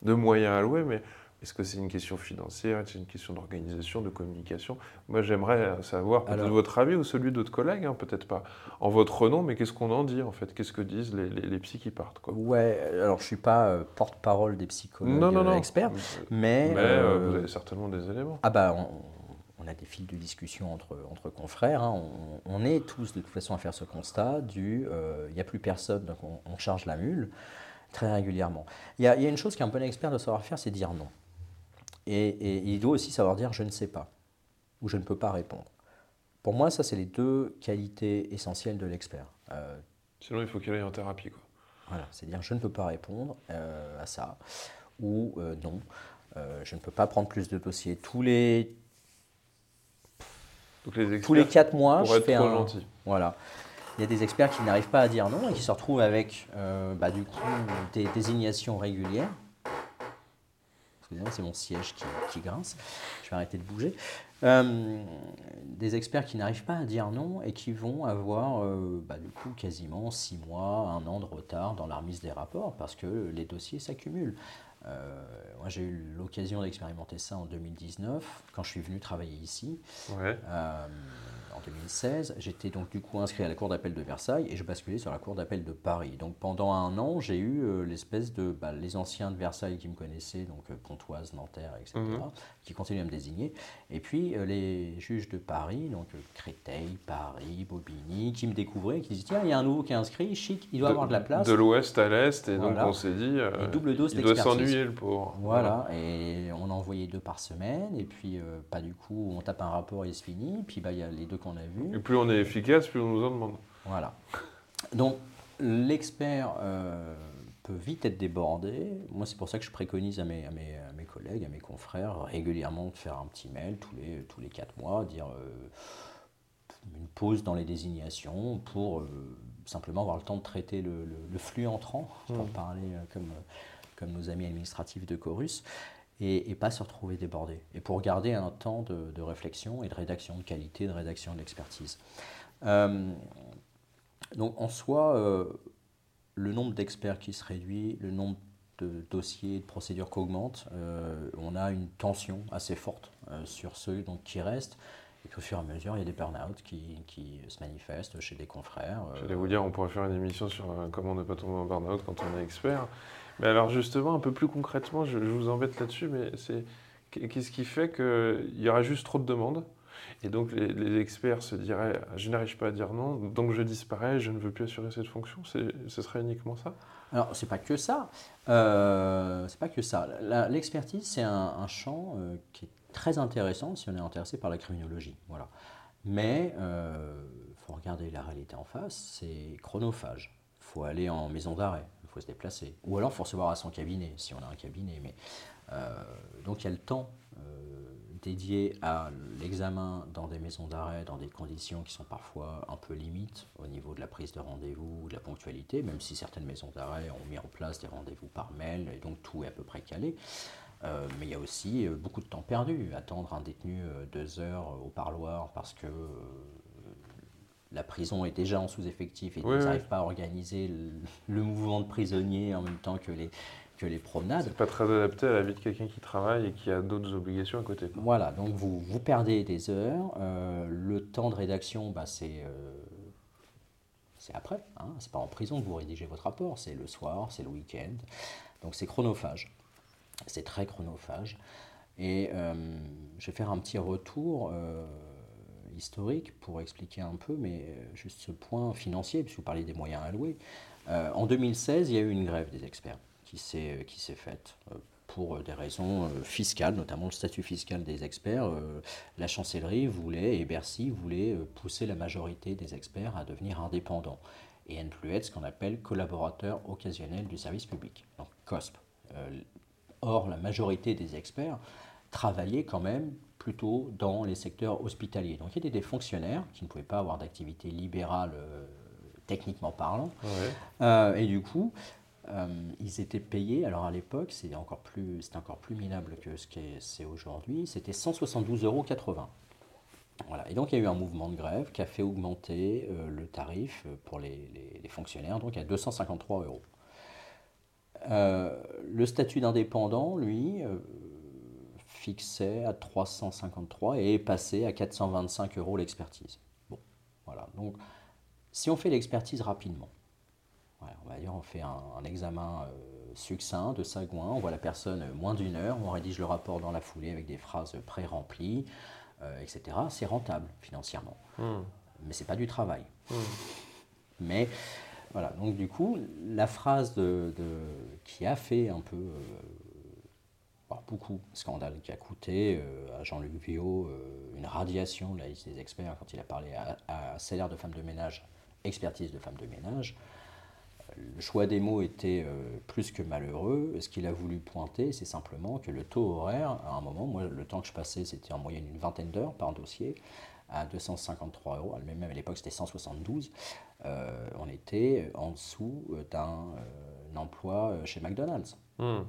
[SPEAKER 1] de moyens alloués, mais est-ce que c'est une question financière, c'est une question d'organisation, de communication? Moi, j'aimerais savoir peut-être votre avis ou celui d'autres collègues, hein, peut-être pas en votre nom, mais qu'est-ce qu'on en dit en fait? Qu'est-ce que disent les, les, psys qui partent quoi?
[SPEAKER 2] Ouais, alors je suis pas euh, porte-parole des psychologues non, non, non. experts, mais,
[SPEAKER 1] mais euh, vous avez certainement des éléments.
[SPEAKER 2] Ah bah, on, a des fils de discussion entre, entre confrères. Hein. On, est tous de toute façon à faire ce constat du euh, il n'y a plus personne, donc on, charge la mule très régulièrement. Il y, a, y a une chose qu'un bon expert doit savoir faire, c'est dire non. Et, il doit aussi savoir dire je ne sais pas ou je ne peux pas répondre. Pour moi, ça, c'est les deux qualités essentielles de l'expert.
[SPEAKER 1] Euh, Sinon, il faut qu'il aille en thérapie. Quoi.
[SPEAKER 2] Voilà, c'est dire je ne peux pas répondre euh, à ça ou euh, non, je ne peux pas prendre plus de dossiers. Tous les, tous les quatre mois, je fais un. Gentil. Voilà. Il y a des experts qui n'arrivent pas à dire non et qui se retrouvent avec bah, du coup des désignations régulières c'est mon siège qui, grince, je vais arrêter de bouger. Euh, des experts qui n'arrivent pas à dire non et qui vont avoir euh, bah, du coup quasiment six mois, un an de retard dans la remise des rapports parce que les dossiers s'accumulent. Euh, moi, j'ai eu l'occasion d'expérimenter ça en 2019 quand je suis venu travailler ici.
[SPEAKER 1] Ouais.
[SPEAKER 2] 2016. J'étais donc du coup inscrit à la Cour d'appel de Versailles et je basculais sur la Cour d'appel de Paris. Donc pendant un an, j'ai eu euh, l'espèce de. Bah, les anciens de Versailles qui me connaissaient, donc euh, Pontoise, Nanterre, etc., mhm. qui continuaient à me désigner. Et puis euh, les juges de Paris, donc Créteil, Paris, Bobigny, qui me découvraient qui disaient tiens, il y a un nouveau qui est inscrit, chic, il doit avoir de la place.
[SPEAKER 1] De l'ouest à l'est, et donc on s'est dit.
[SPEAKER 2] double dose
[SPEAKER 1] il doit s'ennuyer le pauvre.
[SPEAKER 2] Voilà, et on a envoyé deux par semaine, et puis pas du coup, on tape un rapport et c'est fini. Puis bah, il y a les deux qu'on a vus.
[SPEAKER 1] Et plus on est efficace, plus on nous en demande.
[SPEAKER 2] Voilà. Donc l'expert euh, peut vite être débordé. Moi, c'est pour ça que je préconise à mes, à mes, mes, collègues, à mes confrères, régulièrement de faire un petit mail tous les, tous les quatre mois, dire euh, une pause dans les désignations pour euh, simplement avoir le temps de traiter le, le, flux entrant, pour mmh. parler comme, comme nos amis administratifs de Chorus et, pas se retrouver débordé. Et pour garder un temps de, réflexion et de rédaction de qualité, de rédaction de l'expertise. Euh, donc en soi, euh, le nombre d'experts qui se réduit, le nombre de dossiers, de procédures qui augmente, euh, on a une tension assez forte sur ceux donc, qui restent. Et puis au fur et à mesure, il y a des burn-out qui, qui, se manifestent chez des confrères.
[SPEAKER 1] J'allais vous dire, on pourrait faire une émission sur comment ne pas tomber en burn-out quand on est expert. Mais alors justement, un peu plus concrètement, je, vous embête là-dessus, mais c'est qu'est-ce qui fait qu'il y aura juste trop de demandes? Et donc les, experts se diraient je n'arrive pas à dire non, donc je disparais, je ne veux plus assurer cette fonction. Ce serait uniquement ça?
[SPEAKER 2] Alors c'est pas que ça. Euh, c'est pas que ça. L'expertise c'est un, champ euh, qui est très intéressant si on est intéressé par la criminologie. Voilà. Mais il euh, faut regarder la réalité en face. C'est chronophage. Il faut aller en maison d'arrêt faut se déplacer. Ou alors, il faut recevoir à son cabinet, si on a un cabinet. Mais, donc, il y a le temps dédié à l'examen dans des maisons d'arrêt, dans des conditions qui sont parfois un peu limites au niveau de la prise de rendez-vous ou de la ponctualité, même si certaines maisons d'arrêt ont mis en place des rendez-vous par mail, et donc tout est à peu près calé. Euh, mais il y a aussi euh, beaucoup de temps perdu. Attendre un détenu euh, deux heures au parloir parce que la prison est déjà en sous-effectif et ils n'arrivent pas à organiser le, mouvement de prisonniers en même temps que les, que les promenades.
[SPEAKER 1] C'est pas très adapté à la vie de quelqu'un qui travaille et qui a d'autres obligations à côté.
[SPEAKER 2] Voilà, donc vous, vous perdez des heures. le temps de rédaction, bah, c'est c'est après. Hein. C'est pas en prison que vous rédigez votre rapport, c'est le soir, c'est le week-end. Donc c'est chronophage. C'est très chronophage. Et euh, je vais faire un petit retour euh, historique pour expliquer un peu, mais euh, juste ce point financier, puisque vous parlez des moyens alloués. en 2016, il y a eu une grève des experts qui s'est faite pour des raisons fiscales, notamment le statut fiscal des experts. La chancellerie voulait, et Bercy voulait pousser la majorité des experts à devenir indépendants et ne plus être ce qu'on appelle collaborateurs occasionnels du service public, donc COSP. Or, la majorité des experts travaillaient quand même plutôt dans les secteurs hospitaliers. Donc il y était des fonctionnaires qui ne pouvaient pas avoir d'activité libérale euh, techniquement parlant. Euh, et du coup, euh, ils étaient payés, alors à l'époque, c'était encore, plus, encore plus minable que ce que c'est aujourd'hui, c'était 172,80 euros. Voilà. Et donc il y a eu un mouvement de grève qui a fait augmenter le tarif pour les, les, fonctionnaires donc à 253 euros. Euh, le statut d'indépendant, lui, euh, fixait à 353 et est passé à 425 euros l'expertise. Bon, voilà. Donc, si on fait l'expertise rapidement, on va dire on fait un, examen euh, succinct de sagouin, on voit la personne moins d'une heure, on rédige le rapport dans la foulée avec des phrases pré-remplies, etc. C'est rentable financièrement, hmm. mais c'est pas du travail. Hmm. Mais voilà, donc du coup, la phrase de, qui a fait un peu, euh, beaucoup scandale, qui a coûté euh, à Jean-Luc Viau euh, une radiation de la liste des experts quand il a parlé à, salaire de femme de ménage, expertise de femme de ménage. Le choix des mots était plus que malheureux. Ce qu'il a voulu pointer, c'est simplement que le taux horaire, à un moment, moi, le temps que je passais, c'était en moyenne une vingtaine d'heures par dossier à 253 euros, même à l'époque c'était 172, euh, on était en dessous d'un euh, emploi chez McDonald's. Hmm.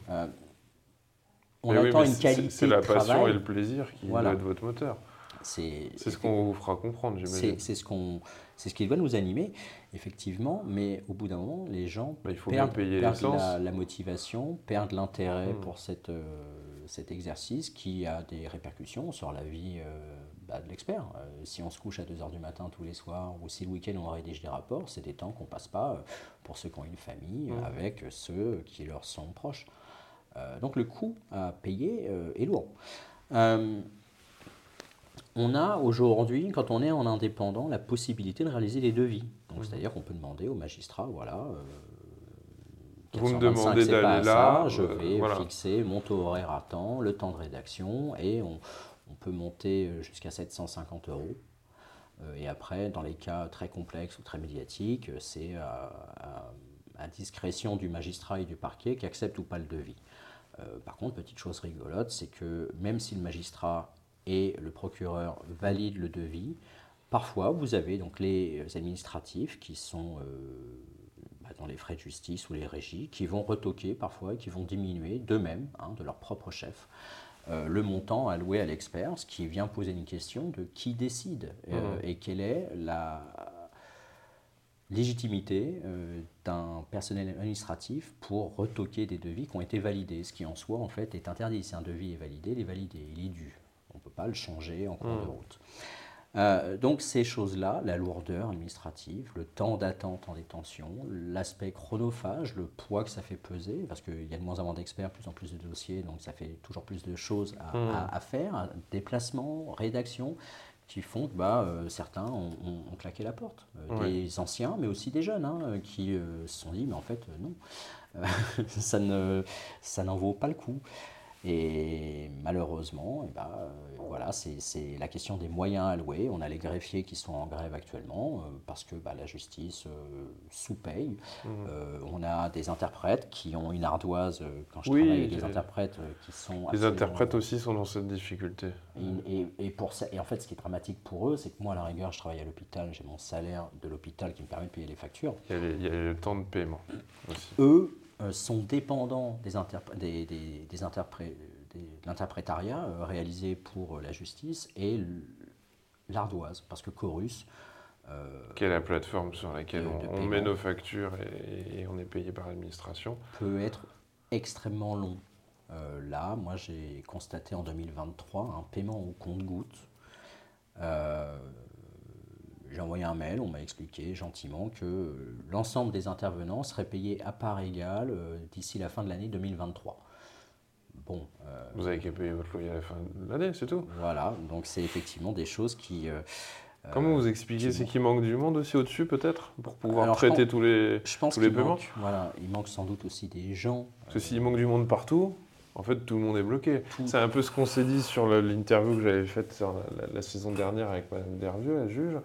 [SPEAKER 2] Euh,
[SPEAKER 1] on attend une qualité C'est la passion et le plaisir qui doit être votre moteur. C'est ce qu'on vous fera comprendre, j'imagine.
[SPEAKER 2] C'est ce, qu'on, c'est ce qui doit nous animer, effectivement, mais au bout d'un moment, les gens
[SPEAKER 1] bah, il faut perdent, payer la,
[SPEAKER 2] la, motivation, perdent l'intérêt hmm. pour cette, cet exercice qui a des répercussions sur la vie bah, de l'expert. Euh, si on se couche à 2h du matin tous les soirs, ou si le week-end on rédige des rapports, c'est des temps qu'on passe pas euh, pour ceux qui ont une famille, mmh. avec ceux qui leur sont proches. Euh, donc le coût à payer est lourd. on a aujourd'hui, quand on est en indépendant, la possibilité de réaliser des devis. Mmh. c'est-à-dire qu'on peut demander au magistrat, voilà,
[SPEAKER 1] vous me demandez d'aller là,
[SPEAKER 2] je vais fixer mon taux horaire à temps, le temps de rédaction, et on, on peut monter euh, jusqu'à 750 euros. Euh, et après, dans les cas très complexes ou très médiatiques, euh, c'est à, discrétion du magistrat et du parquet qui accepte ou pas le devis. Par contre, petite chose rigolote, c'est que même si le magistrat et le procureur valident le devis, parfois vous avez donc les administratifs qui sont bah, dans les frais de justice ou les régies, qui vont retoquer parfois et qui vont diminuer d'eux-mêmes, hein, de leur propre chef, euh, le montant alloué à l'expert, ce qui vient poser une question de qui décide euh, mmh. et quelle est la légitimité euh, d'un personnel administratif pour retoquer des devis qui ont été validés, ce qui en soi en fait est interdit. Si un devis est validé, il est validé, il est dû. On ne peut pas le changer en cours de mmh. route. Euh, donc ces choses-là, la lourdeur administrative, le temps d'attente en détention, l'aspect chronophage, le poids que ça fait peser, parce qu'il y a de moins en moins d'experts, plus en plus de dossiers, donc ça fait toujours plus de choses à, mmh. faire, déplacements, rédaction, qui font que bah, euh, certains ont, claqué la porte. Euh, des anciens, mais aussi des jeunes, hein, qui se sont dit, mais en fait, non, *laughs* ça n'en vaut pas le coup. Et malheureusement, eh ben, euh, voilà, c'est la question des moyens alloués. On a les greffiers qui sont en grève actuellement euh, parce que bah, la justice euh, sous-paye. Mmh. on a des interprètes qui ont une ardoise. quand je travaille avec des interprètes qui sont.
[SPEAKER 1] Les interprètes aussi sont dans cette difficulté.
[SPEAKER 2] Et, et, pour ça, et en fait, ce qui est dramatique pour eux, c'est que moi, à la rigueur, je travaille à l'hôpital, j'ai mon salaire de l'hôpital qui me permet de payer les factures.
[SPEAKER 1] Il y a, il y a le temps de paiement aussi.
[SPEAKER 2] Eux, sont dépendants des, des, des, des de l'interprétariat euh, réalisé pour la justice et l'ardoise, parce que Chorus.
[SPEAKER 1] Euh, Quelle est la plateforme sur laquelle on, met nos factures et, on est payé par l'administration
[SPEAKER 2] Peut être extrêmement long. là, moi, j'ai constaté en 2023 un paiement au compte-goutte. J'ai envoyé un mail, on m'a expliqué gentiment que euh, l'ensemble des intervenants seraient payés à part égale euh, d'ici la fin de l'année 2023. Bon,
[SPEAKER 1] euh, Vous avez qu'à payer votre loyer à la fin de l'année, c'est tout
[SPEAKER 2] Voilà, donc c'est effectivement des choses qui...
[SPEAKER 1] Comment vous expliquez C'est qu'il manque du monde aussi au-dessus, peut-être, pour pouvoir traiter tous les, je pense tous les paiements
[SPEAKER 2] Voilà, il manque sans doute aussi des gens.
[SPEAKER 1] Parce que s'il manque du monde partout, en fait, tout le monde est bloqué. C'est un peu ce qu'on s'est dit sur l'interview que j'avais faite la, la, saison dernière avec Mme Dervieux, la juge.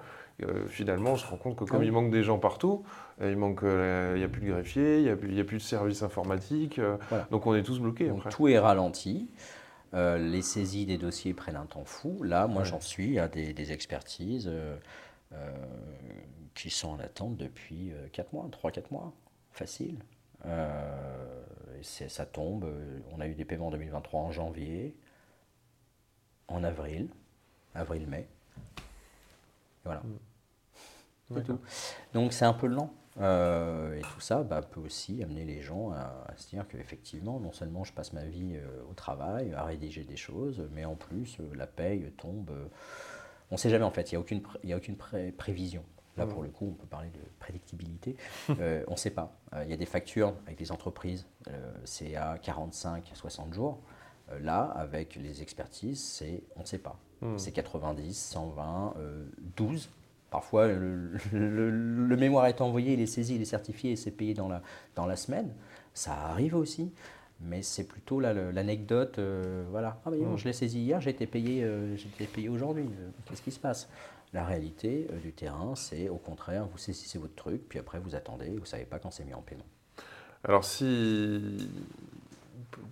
[SPEAKER 1] Euh, finalement, on se rend compte que comme il manque des gens partout, euh, il manque, euh, il n'y a plus de greffiers, il n'y a, plus de services informatiques, donc on est tous bloqués.
[SPEAKER 2] Tout est ralenti. les saisies des dossiers prennent un temps fou. Là, moi, j'en suis à des, expertises qui sont en attente depuis 4 mois, 3-4 mois, facile. ça tombe. On a eu des paiements en 2023 en janvier, en avril, avril-mai. Voilà. Mm. Donc c'est un peu lent. Euh, et tout ça bah, peut aussi amener les gens à, se dire qu'effectivement, non seulement je passe ma vie euh, au travail, à rédiger des choses, mais en plus, euh, la paye tombe. on ne sait jamais en fait, il n'y a aucune, a aucune prévision. Là, pour le coup, on peut parler de prédictibilité. *laughs* on ne sait pas. Il y a des factures avec les entreprises, c'est à 45, 60 jours. là, avec les expertises, c'est on ne sait pas. Hmm. C'est 90, 120, 12 Parfois, le, mémoire est envoyé, il est saisi, il est certifié et c'est payé dans la, dans la semaine. Ça arrive aussi, mais c'est plutôt l'anecdote. Euh, voilà, ah, je l'ai saisi hier, j'ai été payé, euh, payé aujourd'hui. Euh, qu'est-ce qui se passe? La réalité du terrain, c'est au contraire, vous saisissez votre truc, puis après vous attendez, vous ne savez pas quand c'est mis en paiement.
[SPEAKER 1] Alors, si.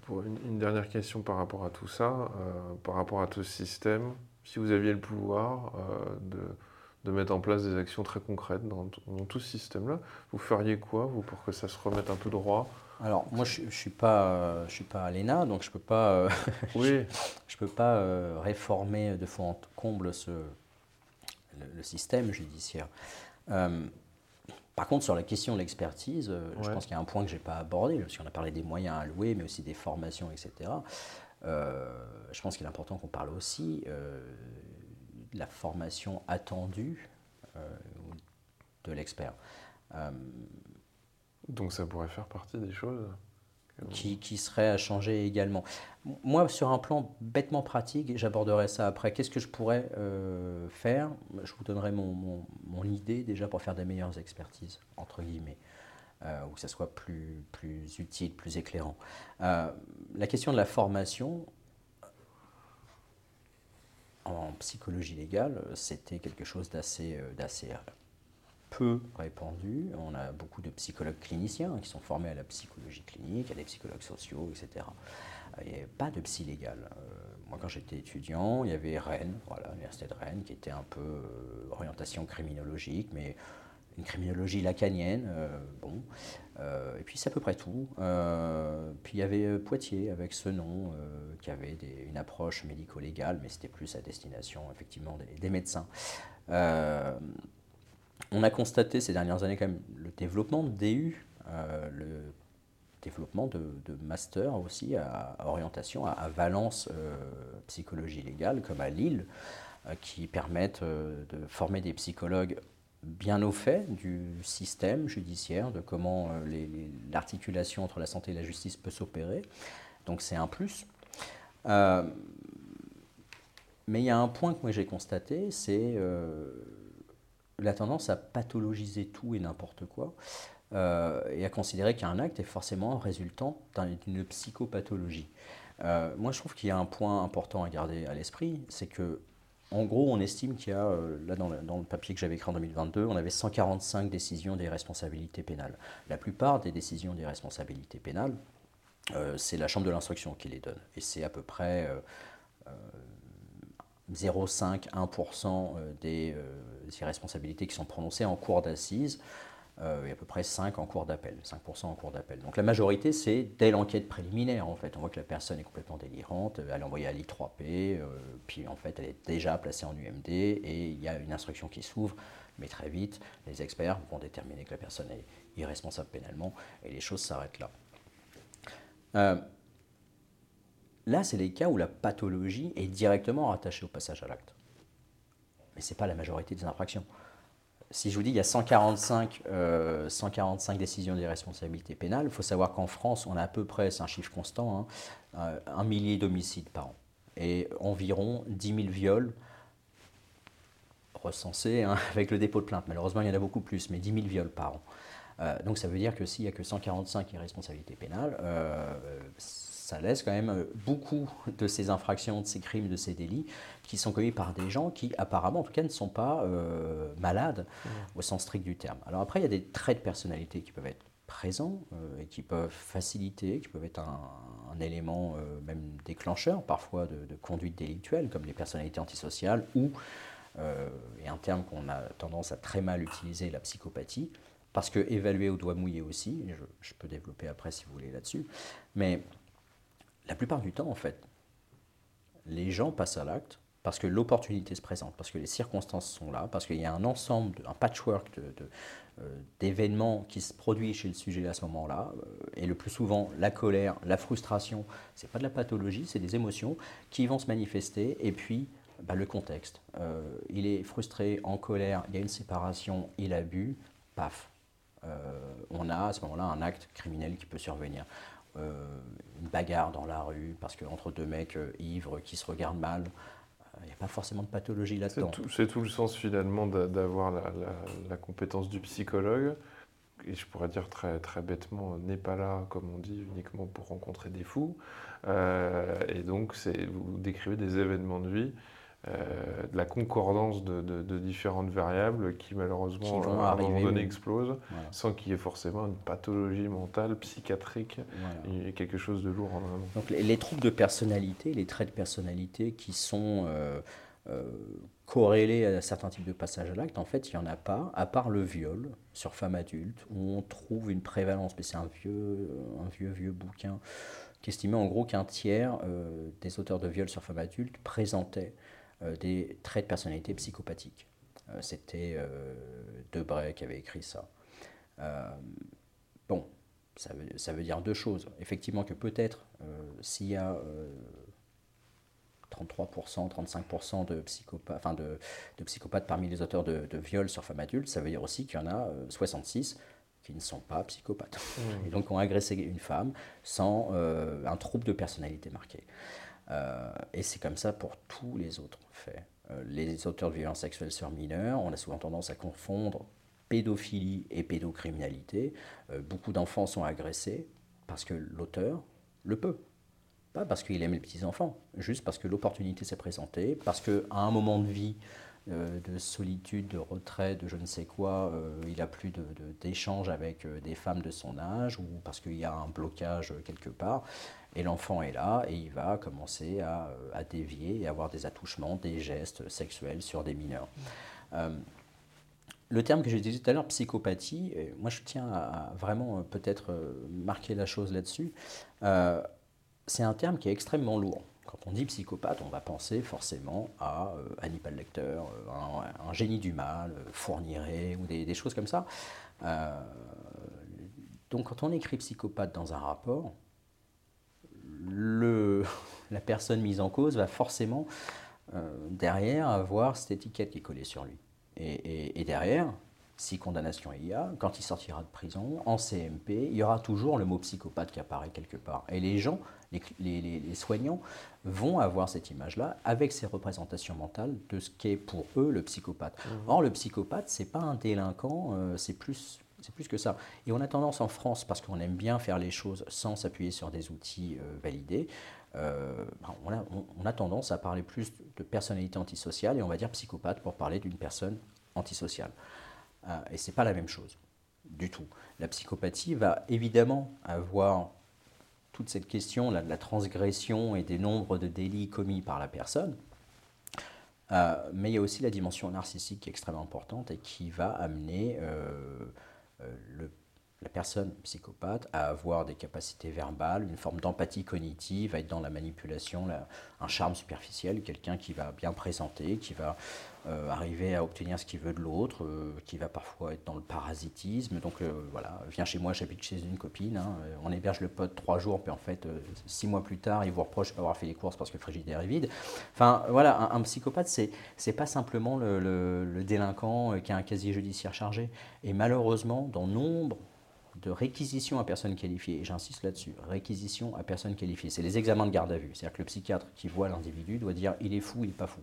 [SPEAKER 1] Pour une, une dernière question par rapport à tout ça, par rapport à tout ce système, si vous aviez le pouvoir de de mettre en place des actions très concrètes dans, tout ce système-là. Vous feriez quoi, vous, pour que ça se remette un peu droit?
[SPEAKER 2] Alors moi je ne suis pas je suis pas à l'ENA donc je peux pas euh, *laughs* oui. je, peux pas euh, réformer de fond en comble ce le, système judiciaire. Euh, par contre sur la question de l'expertise, je pense qu'il y a un point que j'ai pas abordé parce qu'on a parlé des moyens alloués mais aussi des formations etc. je pense qu'il est important qu'on parle aussi la formation attendue euh, de l'expert. Euh,
[SPEAKER 1] Donc ça pourrait faire partie des choses
[SPEAKER 2] qui, qui seraient à changer également. Moi, sur un plan bêtement pratique, j'aborderai ça après. Qu'est-ce que je pourrais euh, faire? Je vous donnerai mon, mon, idée déjà pour faire des meilleures expertises, entre guillemets. ou que ça soit plus, plus utile, plus éclairant. la question de la formation, en psychologie légale, c'était quelque chose d'assez euh, euh, peu répandu. On a beaucoup de psychologues cliniciens qui sont formés à la psychologie clinique, à des psychologues sociaux, etc. Il n'y avait pas de psy légal. Euh, moi, quand j'étais étudiant, il y avait Rennes, voilà, l'université de Rennes, qui était un peu orientation criminologique, mais une criminologie lacanienne, euh, bon, euh, et puis c'est à peu près tout. Euh, puis il y avait Poitiers avec ce nom, qui avait une approche médico-légale, mais c'était plus à destination effectivement des, médecins. on a constaté ces dernières années quand même le développement de DU, le développement de, master aussi à, orientation à, Valence psychologie légale comme à Lille qui permettent de former des psychologues bien au fait du système judiciaire, de comment euh, l'articulation entre la santé et la justice peut s'opérer. Donc c'est un plus. Euh, mais il y a un point que moi j'ai constaté, c'est euh, la tendance à pathologiser tout et n'importe quoi, et à considérer qu'un acte est forcément résultant d'une psychopathologie. moi, je trouve qu'il y a un point important à garder à l'esprit, c'est que en gros, on estime qu'il y a, euh, là dans le, papier que j'avais écrit en 2022, on avait 145 décisions des responsabilités pénales. La plupart des décisions des responsabilités pénales, euh, c'est la chambre de l'instruction qui les donne. Et c'est à peu près 0,5-1% euh, des irresponsabilités qui sont prononcées en cours d'assises et à peu près 5 en cours d'appel, 5% en cours d'appel. Donc la majorité, c'est dès l'enquête préliminaire, en fait. On voit que la personne est complètement délirante, elle est envoyée à l'I3P, euh, puis en fait, elle est déjà placée en UMD, et il y a une instruction qui s'ouvre, mais très vite, les experts vont déterminer que la personne est irresponsable pénalement, et les choses s'arrêtent là. Euh, là, c'est les cas où la pathologie est directement rattachée au passage à l'acte. Mais ce n'est pas la majorité des infractions si je vous dis qu'il y a 145, 145 euh, décisions d'irresponsabilité pénale, il faut savoir qu'en France, on a à peu près, c'est un chiffre constant, hein, euh, un millier d'homicides par an et environ 10 000 viols recensés hein, *laughs* avec le dépôt de plainte. Malheureusement, il y en a beaucoup plus, mais 10 000 viols par an. Euh, donc ça veut dire que s'il n'y a que 145 irresponsabilités pénales, ça laisse quand même euh, beaucoup de ces infractions, de ces crimes, de ces délits qui sont commis par des gens qui apparemment en tout cas ne sont pas euh, malades au sens strict du terme. Alors après il y a des traits de personnalité qui peuvent être présents euh, et qui peuvent faciliter, qui peuvent être un, élément même déclencheur parfois de, conduite délictuelle comme les personnalités antisociales ou, et un terme qu'on a tendance à très mal utiliser, la psychopathie, parce que évaluer au doigt mouillé aussi, je, je peux développer après si vous voulez là-dessus, mais la plupart du temps, en fait, les gens passent à l'acte parce que l'opportunité se présente, parce que les circonstances sont là, parce qu'il y a un ensemble, un patchwork euh, d'événements qui se produit chez le sujet à ce moment-là. Euh, et le plus souvent, la colère, la frustration, ce n'est pas de la pathologie, c'est des émotions qui vont se manifester. Et puis, bah, le contexte. Euh, il est frustré, en colère, il y a une séparation, il a paf. on a à ce moment-là un acte criminel qui peut survenir. Euh, une bagarre dans la rue, parce qu'entre deux mecs euh, ivres qui se regardent mal, il euh, n'y a pas forcément de pathologie là-dedans.
[SPEAKER 1] C'est tout, le sens finalement d'avoir la, compétence du psychologue. Et je pourrais dire très, très bêtement, n'est pas là, comme on dit, uniquement pour rencontrer des fous. et donc, vous décrivez des événements de vie de la concordance de, différentes variables qui malheureusement à un moment donné explosent sans qu'il y ait forcément une pathologie mentale, psychiatrique, et quelque chose de lourd en amont.
[SPEAKER 2] Donc les, troubles de personnalité, les traits de personnalité qui sont euh, euh, corrélés à certains types de passages à l'acte, en fait, il n'y en a pas, à part le viol sur femme adulte, où on trouve une prévalence, mais c'est un vieux, un vieux, vieux bouquin qui estimait en gros qu'un tiers des auteurs de viol sur femme adulte présentaient euh, des traits de personnalité psychopathiques. Euh, c'était euh, Debray qui avait écrit ça. bon, ça veut, ça veut, dire deux choses. Effectivement que peut-être s'il y a 33%, 35% de psychopathes, enfin de, de, psychopathes parmi les auteurs de, de viols sur femmes adultes, ça veut dire aussi qu'il y en a 66 qui ne sont pas psychopathes. Mmh. Et donc ont agressé une femme sans un trouble de personnalité marqué. Euh, et c'est comme ça pour tous les autres faits. Euh, les auteurs de violences sexuelles sur mineurs, on a souvent tendance à confondre pédophilie et pédocriminalité. Euh, beaucoup d'enfants sont agressés parce que l'auteur le peut. Pas parce qu'il aime les petits-enfants, juste parce que l'opportunité s'est présentée, parce qu'à un moment de vie, de solitude, de retrait, de je ne sais quoi, il a plus d'échanges de, avec des femmes de son âge, ou parce qu'il y a un blocage quelque part. Et l'enfant est là et il va commencer à, à, dévier et avoir des attouchements, des gestes sexuels sur des mineurs. Euh, le terme que j'ai dit tout à l'heure, psychopathie, moi je tiens à, vraiment euh, peut-être euh, marquer la chose là-dessus, c'est un terme qui est extrêmement lourd. Quand on dit psychopathe, on va penser forcément à Hannibal Lecter, un, génie du mal, Fourniret ou des choses comme ça. donc quand on écrit psychopathe dans un rapport, le, *laughs* la personne mise en cause va forcément euh, derrière avoir cette étiquette qui est collée sur lui. Et, derrière, si condamnation il y a, quand il sortira de prison, en CMP, il y aura toujours le mot psychopathe qui apparaît quelque part. Et les gens, les, les, soignants, vont avoir cette image-là avec ces représentations mentales de ce qu'est pour eux le psychopathe. Mmh. Or, le psychopathe, c'est pas un délinquant, euh, c'est plus c'est plus que ça. Et on a tendance en France, parce qu'on aime bien faire les choses sans s'appuyer sur des outils euh, validés, euh, ben, on, a, tendance à parler plus de personnalité antisociale et on va dire psychopathe pour parler d'une personne antisociale. Euh, et ce n'est pas la même chose du tout. La psychopathie va évidemment avoir toute cette question de la transgression et des nombres de délits commis par la personne, mais il y a aussi la dimension narcissique qui est extrêmement importante et qui va amener le la personne psychopathe à avoir des capacités verbales, une forme d'empathie cognitive, à être dans la manipulation, un charme superficiel, quelqu'un qui va bien présenter, qui va euh, arriver à obtenir ce qu'il veut de l'autre, euh, qui va parfois être dans le parasitisme. Donc euh, voilà, viens chez moi, j'habite chez une copine, hein, on héberge le pote trois jours, puis en fait, six mois plus tard, il vous reproche de pas avoir fait les courses parce que le frigidaire est vide. Enfin voilà, un, psychopathe, c'est, c'est pas simplement le, le délinquant qui a un casier judiciaire chargé. Et malheureusement, dans nombre de réquisition à personne qualifiée, et j'insiste là-dessus, réquisition à personne qualifiée, c'est les examens de garde à vue. C'est-à-dire que le psychiatre qui voit l'individu doit dire il est fou, il n'est pas fou.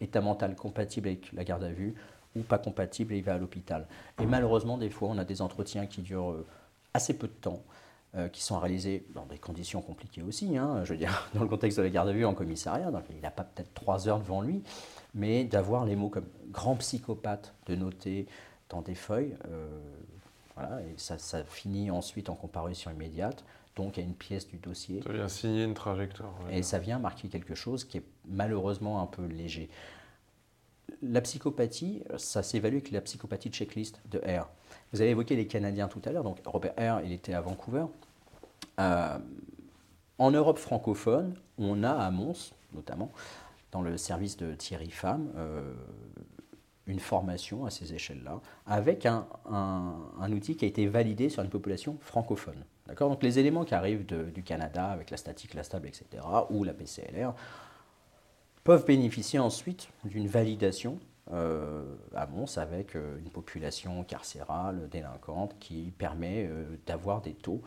[SPEAKER 2] État mental compatible avec la garde à vue ou pas compatible et il va à l'hôpital. Et malheureusement, des fois, on a des entretiens qui durent euh, assez peu de temps, euh, qui sont réalisés dans des conditions compliquées aussi, hein, je veux dire, *laughs* dans le contexte de la garde à vue en commissariat, donc il n'a pas peut-être trois heures devant lui, mais d'avoir les mots comme grand psychopathe, de noter dans des feuilles, euh, et ça, finit ensuite en comparution immédiate, donc à une pièce du dossier.
[SPEAKER 1] Ça vient signer une trajectoire.
[SPEAKER 2] Et ça vient marquer quelque chose qui est malheureusement un peu léger. La psychopathie, ça s'évalue avec la psychopathie checklist de R. Vous avez évoqué les Canadiens tout à l'heure, donc Robert R, il était à Vancouver. Euh, en Europe francophone, on a à Mons, notamment, dans le service de Thierry Femme, euh, une formation à ces échelles-là, avec un, outil qui a été validé sur une population francophone. D'accord? Donc les éléments qui arrivent du Canada, avec la statique, la stable, etc., ou la PCLR, peuvent bénéficier ensuite d'une validation euh, à Mons avec euh, une population carcérale, délinquante, qui permet euh, d'avoir des taux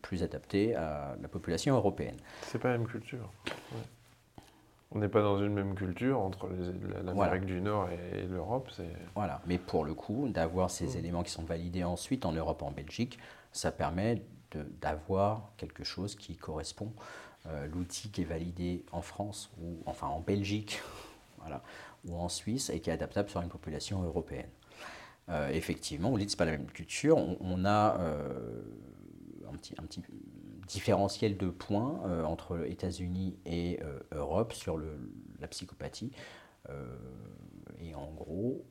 [SPEAKER 2] plus adaptés à la population européenne.
[SPEAKER 1] C'est pas la même culture. On n'est pas dans une même culture entre l'Amérique du Nord et, l'Europe.
[SPEAKER 2] Voilà, mais pour le coup, d'avoir ces mmh. éléments qui sont validés ensuite en Europe, en Belgique, ça permet d'avoir quelque chose qui correspond. Euh, l'outil qui est validé en France, ou enfin en Belgique, *laughs* voilà, ou en Suisse, et qui est adaptable sur une population européenne. Euh, effectivement, vous dites que ce n'est pas la même culture. On, a euh, un, petit, un petit différentiel de points euh, entre États-Unis et euh, Europe sur la psychopathie. Euh, et en gros,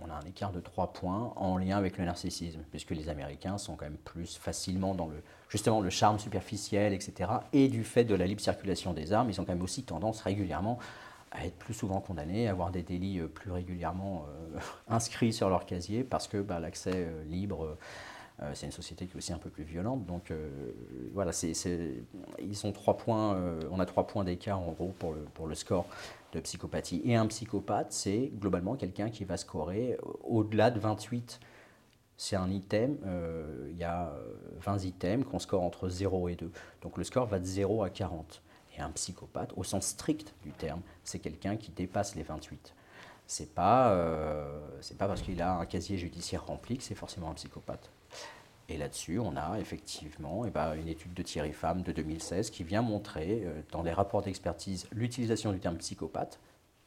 [SPEAKER 2] on a un écart de 3 points en lien avec le narcissisme, puisque les Américains sont quand même plus facilement dans le, justement le charme superficiel, etc. Et du fait de la libre circulation des armes, ils ont quand même aussi tendance régulièrement à être plus souvent condamnés, à avoir des délits plus régulièrement *laughs* inscrits sur leur casier, parce que bah, l'accès libre c'est une société qui est aussi un peu plus violente. Donc euh, voilà, euh, on a trois points d'écart en gros pour le, score de psychopathie. Et un psychopathe, c'est globalement quelqu'un qui va scorer au-delà de 28. C'est un item, il y a 20 items qu'on score entre 0 et 2. Donc le score va de 0 à 40. Et un psychopathe, au sens strict du terme, c'est quelqu'un qui dépasse les 28. C'est pas, pas parce qu'il a un casier judiciaire rempli que c'est forcément un psychopathe. Et là-dessus, on a effectivement eh ben, une étude de Thierry Femme de 2016 qui vient montrer euh, dans les rapports d'expertise l'utilisation du terme psychopathe,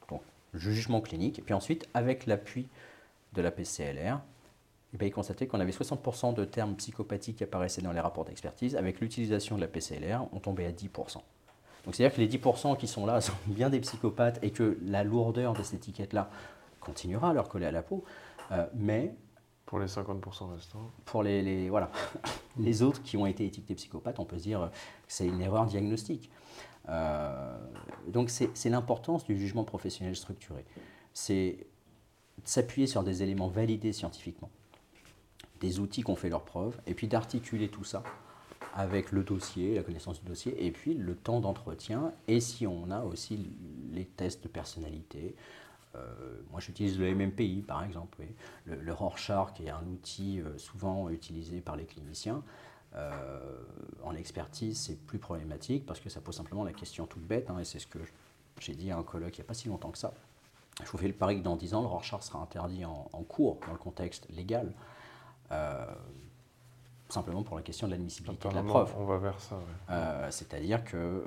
[SPEAKER 2] donc jugement clinique, et puis ensuite, avec l'appui de la PCLR, eh ben, il constatait qu'on avait 60% de termes psychopathiques qui apparaissaient dans les rapports d'expertise. Avec l'utilisation de la PCLR, on tombait à 10%. Donc c'est-à-dire que les 10% qui sont là *laughs* sont bien des psychopathes et que la lourdeur de cette étiquette-là continuera à leur coller à la peau. Euh, mais
[SPEAKER 1] pour les 50% restants
[SPEAKER 2] Pour les, les, voilà. *laughs* les autres qui ont été étiquetés psychopathes, on peut se dire que c'est une erreur diagnostique. Euh, donc c'est l'importance du jugement professionnel structuré. C'est s'appuyer sur des éléments validés scientifiquement, des outils qui ont fait leur preuve, et puis d'articuler tout ça avec le dossier, la connaissance du dossier, et puis le temps d'entretien, et si on a aussi les tests de personnalité, euh, moi, j'utilise le MMPI, par exemple. Le, le, Rorschach, qui est un outil euh, souvent utilisé par les cliniciens. Euh, en expertise, c'est plus problématique parce que ça pose simplement la question toute bête, hein, et c'est ce que j'ai dit à un colloque il n'y a pas si longtemps que ça. Je vous fais le pari que dans 10 ans, le Rorschach sera interdit en, cours, dans le contexte légal. simplement pour la question de l'admissibilité de la preuve.
[SPEAKER 1] On va vers ça.
[SPEAKER 2] C'est-à-dire que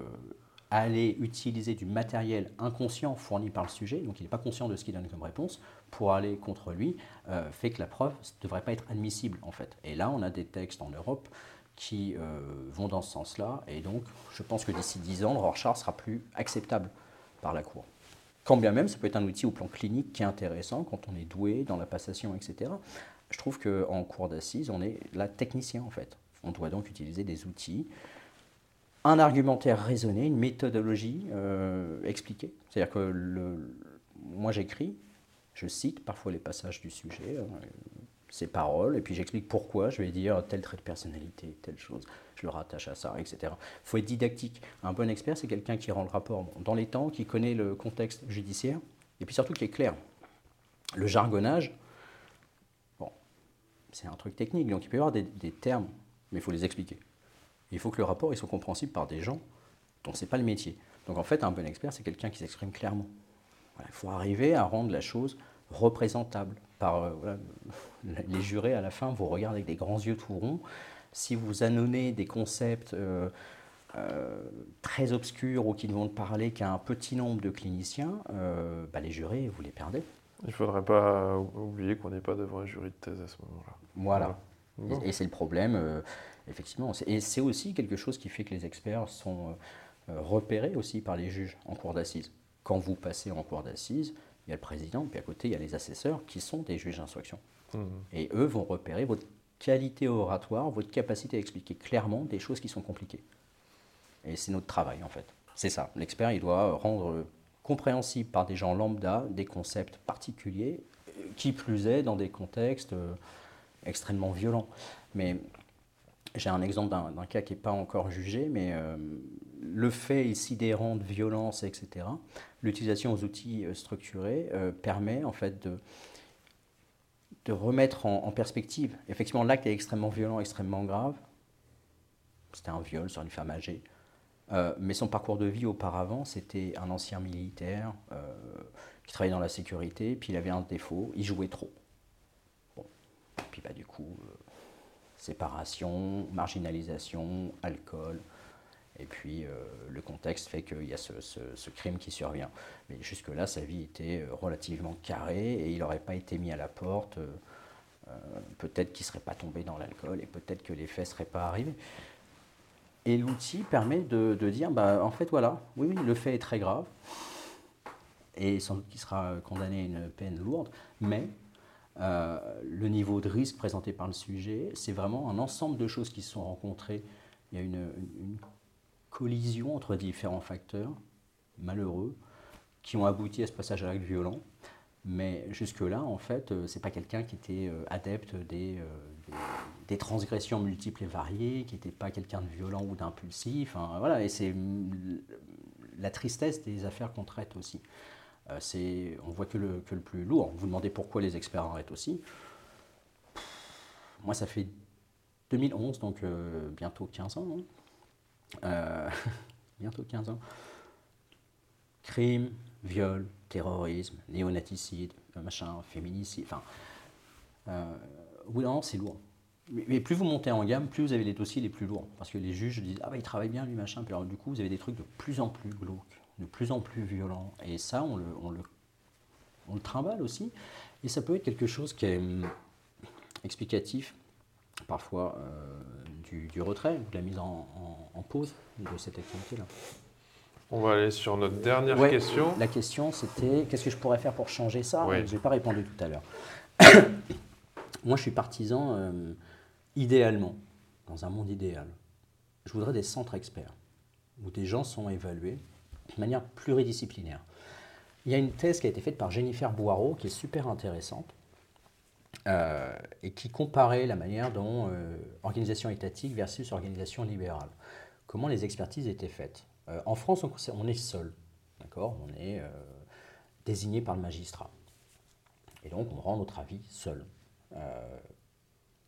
[SPEAKER 2] aller utiliser du matériel inconscient fourni par le sujet, donc il n'est pas conscient de ce qu'il donne comme réponse, pour aller contre lui, euh, fait que la preuve ne devrait pas être admissible en fait. Et là, on a des textes en Europe qui euh, vont dans ce sens-là, et donc je pense que d'ici 10 ans, le Rorschach sera plus acceptable par la Cour. Quand bien même, ça peut être un outil au plan clinique qui est intéressant quand on est doué dans la passation, etc. Je trouve qu'en cours d'assises, on est là technicien en fait. On doit donc utiliser des outils un argumentaire raisonné, une méthodologie euh, expliquée. C'est-à-dire que moi j'écris, je cite parfois les passages du sujet, euh, ces paroles, et puis j'explique pourquoi je vais dire tel trait de personnalité, telle chose, je le rattache à ça, etc. Il faut être didactique. Un bon expert, c'est quelqu'un qui rend le rapport dans les temps, qui connaît le contexte judiciaire, et puis surtout qui est clair. Le jargonnage, bon, c'est un truc technique, donc il peut y avoir des termes, mais il faut les expliquer. Il faut que le rapport soit compréhensible par des gens dont ce n'est pas le métier. Donc en fait, un bon expert, c'est quelqu'un qui s'exprime clairement. il faut arriver à rendre la chose représentable. Par, euh, *laughs* les jurés, à la fin, vous regardent avec des grands yeux tout ronds. Si vous annonnez des concepts euh, euh, très obscurs ou qui ne vont parler qu'à un petit nombre de cliniciens, bah, les jurés, vous les perdez.
[SPEAKER 1] Il ne faudrait pas oublier qu'on n'est pas devant un jury de thèse à ce moment-là.
[SPEAKER 2] Voilà. Et, c'est le problème. Effectivement. Et c'est aussi quelque chose qui fait que les experts sont euh, euh, repérés aussi par les juges en cour d'assises. Quand vous passez en cour d'assises, il y a le président, puis à côté, il y a les assesseurs qui sont des juges d'instruction. Mmh. Et eux vont repérer votre qualité oratoire, votre capacité à expliquer clairement des choses qui sont compliquées. Et c'est notre travail, en fait. C'est ça. L'expert, il doit rendre compréhensible par des gens lambda des concepts particuliers, qui plus est dans des contextes euh, extrêmement violents. Mais j'ai un exemple d'un cas qui n'est pas encore jugé, mais euh, le fait des de violence, etc., l'utilisation aux outils euh, structurés euh, permet en fait de, de remettre en, perspective. Effectivement, l'acte est extrêmement violent, extrêmement grave. C'était un viol sur une femme âgée. mais son parcours de vie auparavant, c'était un ancien militaire qui travaillait dans la sécurité, puis il avait un défaut, il jouait trop. Bon. Puis bah, du coup, séparation, marginalisation, alcool. Et puis euh, le contexte fait qu'il y a ce, crime qui survient. Mais jusque-là, sa vie était euh, relativement carrée et il n'aurait pas été mis à la porte. Euh, peut-être qu'il ne serait pas tombé dans l'alcool et peut-être que les faits ne seraient pas arrivés. Et l'outil permet de, dire, bah, en fait, voilà, oui, oui, le fait est très grave et sans doute qu'il sera condamné à une peine lourde, mais euh, le niveau de risque présenté par le sujet, c'est vraiment un ensemble de choses qui se sont rencontrées. Il y a une, collision entre différents facteurs malheureux qui ont abouti à ce passage à l'acte violent. Mais jusque-là, en fait, euh, c'est pas quelqu'un qui était euh, adepte des, des, transgressions multiples et variées, qui n'était pas quelqu'un de violent ou d'impulsif. voilà, et c'est la tristesse des affaires qu'on traite aussi. Euh, on voit que le, plus lourd. Vous demandez pourquoi les experts arrêtent aussi. Moi, ça fait 2011, donc euh, bientôt 15 ans. Euh, *laughs* bientôt 15 ans. Crime, viol, terrorisme, néonaticide, machin, féminicide. Enfin, oui, non, c'est lourd. Mais, plus vous montez en gamme, plus vous avez les dossiers les plus lourds. Parce que les juges disent Ah, bah, il travaille bien, lui, machin. Puis alors, du coup, vous avez des trucs de plus en plus glauques de plus en plus violent. Et ça, on le, on le, on le trimballe aussi. Et ça peut être quelque chose qui est hum, explicatif, parfois, euh, du, du, retrait, de la mise en, en, pause de cette activité-là.
[SPEAKER 1] On va aller sur notre dernière question.
[SPEAKER 2] La question, c'était qu'est-ce que je pourrais faire pour changer ça? Je n'ai pas répondu tout à l'heure. *coughs* Moi, je suis partisan, euh, idéalement, dans un monde idéal, je voudrais des centres experts où des gens sont évalués de manière pluridisciplinaire. Il y a une thèse qui a été faite par Jennifer Boireau qui est super intéressante euh, et qui comparait la manière dont euh, organisation étatique versus organisation libérale. Comment les expertises étaient faites. Euh, en France, on, est seul, d'accord? On est désigné par le magistrat. Et donc, on rend notre avis seul.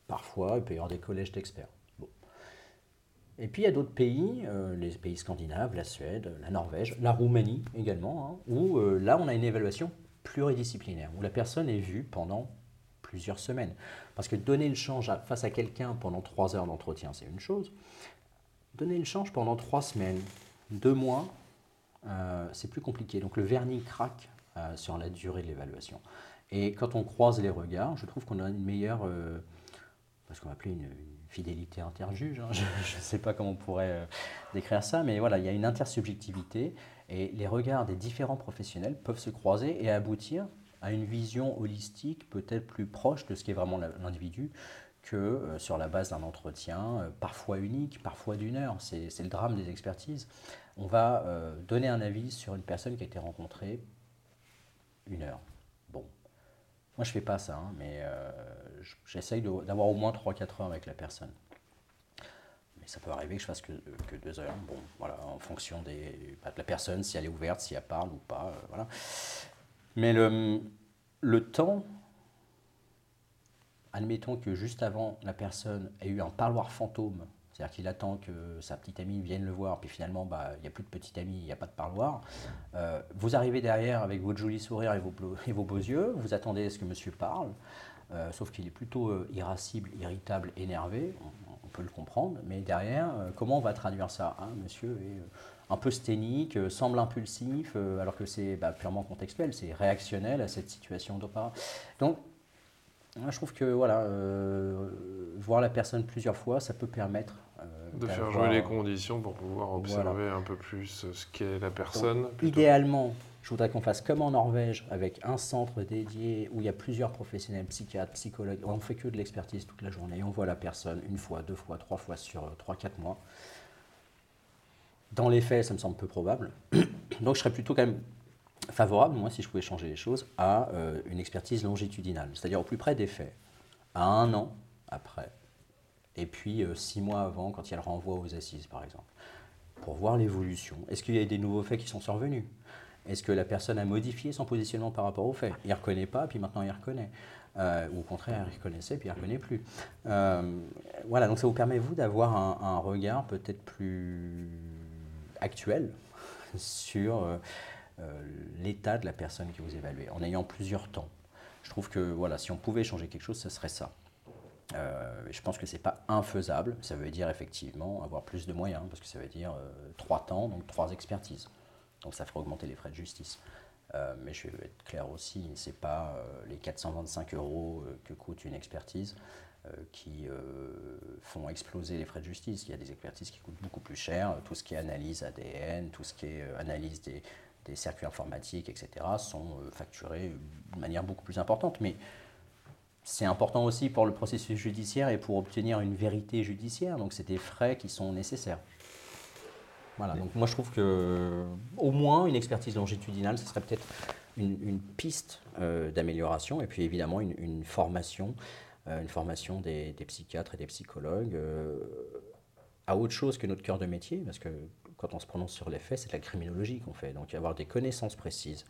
[SPEAKER 2] parfois, il peut y avoir des collèges d'experts. Et puis il y a d'autres pays, euh, les pays scandinaves, la Suède, la Norvège, la Roumanie également, hein, où euh, là on a une évaluation pluridisciplinaire, où la personne est vue pendant plusieurs semaines. Parce que donner le change face à quelqu'un pendant trois heures d'entretien, c'est une chose. Donner le change pendant trois semaines, deux mois, euh, c'est plus compliqué. Donc le vernis craque sur la durée de l'évaluation. Et quand on croise les regards, je trouve qu'on a une meilleure, euh, ce qu'on va appeler une, fidélité interjuge, hein. *laughs* je ne sais pas comment on pourrait décrire ça, mais voilà, il y a une intersubjectivité et les regards des différents professionnels peuvent se croiser et aboutir à une vision holistique peut-être plus proche de ce qu'est vraiment l'individu que sur la base d'un entretien, parfois unique, parfois d'une heure. C'est le drame des expertises on va euh, donner un avis sur une personne qui a été rencontrée une heure. Moi je fais pas ça, hein, mais euh, j'essaye d'avoir au moins 3-4 heures avec la personne. Mais ça peut arriver que je fasse que, que deux heures. Bon, voilà, en fonction des, bah, de la personne, si elle est ouverte, si elle parle ou pas. Euh, voilà. Mais le, le temps, admettons que juste avant la personne ait eu un parloir fantôme c'est-à-dire qu'il attend que sa petite amie vienne le voir, puis finalement, bah, il n'y a plus de petite amie, il n'y a pas de parloir. Euh, vous arrivez derrière avec votre joli sourire et vos, beaux yeux, vous attendez à ce que monsieur parle, euh, sauf qu'il est plutôt euh, irascible, irritable, énervé, on, peut le comprendre, mais derrière, comment on va traduire ça hein, Monsieur est un peu sténique, semble impulsif, alors que c'est bah, purement contextuel, c'est réactionnel à cette situation d'auparavant. Donc, je trouve que voilà, voir la personne plusieurs fois, ça peut permettre
[SPEAKER 1] de faire jouer les conditions pour pouvoir observer un peu plus ce qu'est la personne.
[SPEAKER 2] idéalement, je voudrais qu'on fasse comme en Norvège, avec un centre dédié où il y a plusieurs professionnels, psychiatres, psychologues. On ne fait que de l'expertise toute la journée. On voit la personne une fois, deux fois, trois fois sur euh, trois, quatre mois. Dans les faits, ça me semble peu probable. *coughs* Donc je serais plutôt quand même favorable, moi, si je pouvais changer les choses, à euh, une expertise longitudinale, c'est-à-dire au plus près des faits, à un an après et puis euh, six mois avant, quand il y a le renvoi aux assises, par exemple, pour voir l'évolution. Est-ce qu'il y a des nouveaux faits qui sont survenus? Est-ce que la personne a modifié son positionnement par rapport aux faits? Il ne reconnaît pas, puis maintenant il reconnaît. Euh, ou au contraire, il reconnaissait, puis il ne reconnaît plus. Euh, voilà, donc ça vous permet, vous, d'avoir un, regard peut-être plus actuel *laughs* sur l'état de la personne que vous évaluez, en ayant plusieurs temps. Je trouve que voilà, si on pouvait changer quelque chose, ce serait ça. Euh, je pense que ce n'est pas infaisable. Ça veut dire effectivement avoir plus de moyens, parce que ça veut dire euh, trois temps, donc trois expertises. Donc ça ferait augmenter les frais de justice. Euh, mais je vais être clair aussi, ce n'est pas les 425 euros que coûte une expertise qui font exploser les frais de justice. Il y a des expertises qui coûtent beaucoup plus cher. Tout ce qui est analyse ADN, tout ce qui est analyse des, des circuits informatiques, etc., sont facturés de manière beaucoup plus importante. Mais c'est important aussi pour le processus judiciaire et pour obtenir une vérité judiciaire. Donc, c'est des frais qui sont nécessaires. Voilà. Donc, moi, je trouve que au moins une expertise longitudinale, ce serait peut-être une, piste euh, d'amélioration. Et puis, évidemment, une, formation, une formation euh, des, psychiatres et des psychologues euh, à autre chose que notre cœur de métier, parce que quand on se prononce sur les faits, c'est de la criminologie qu'on fait. Donc, avoir des connaissances précises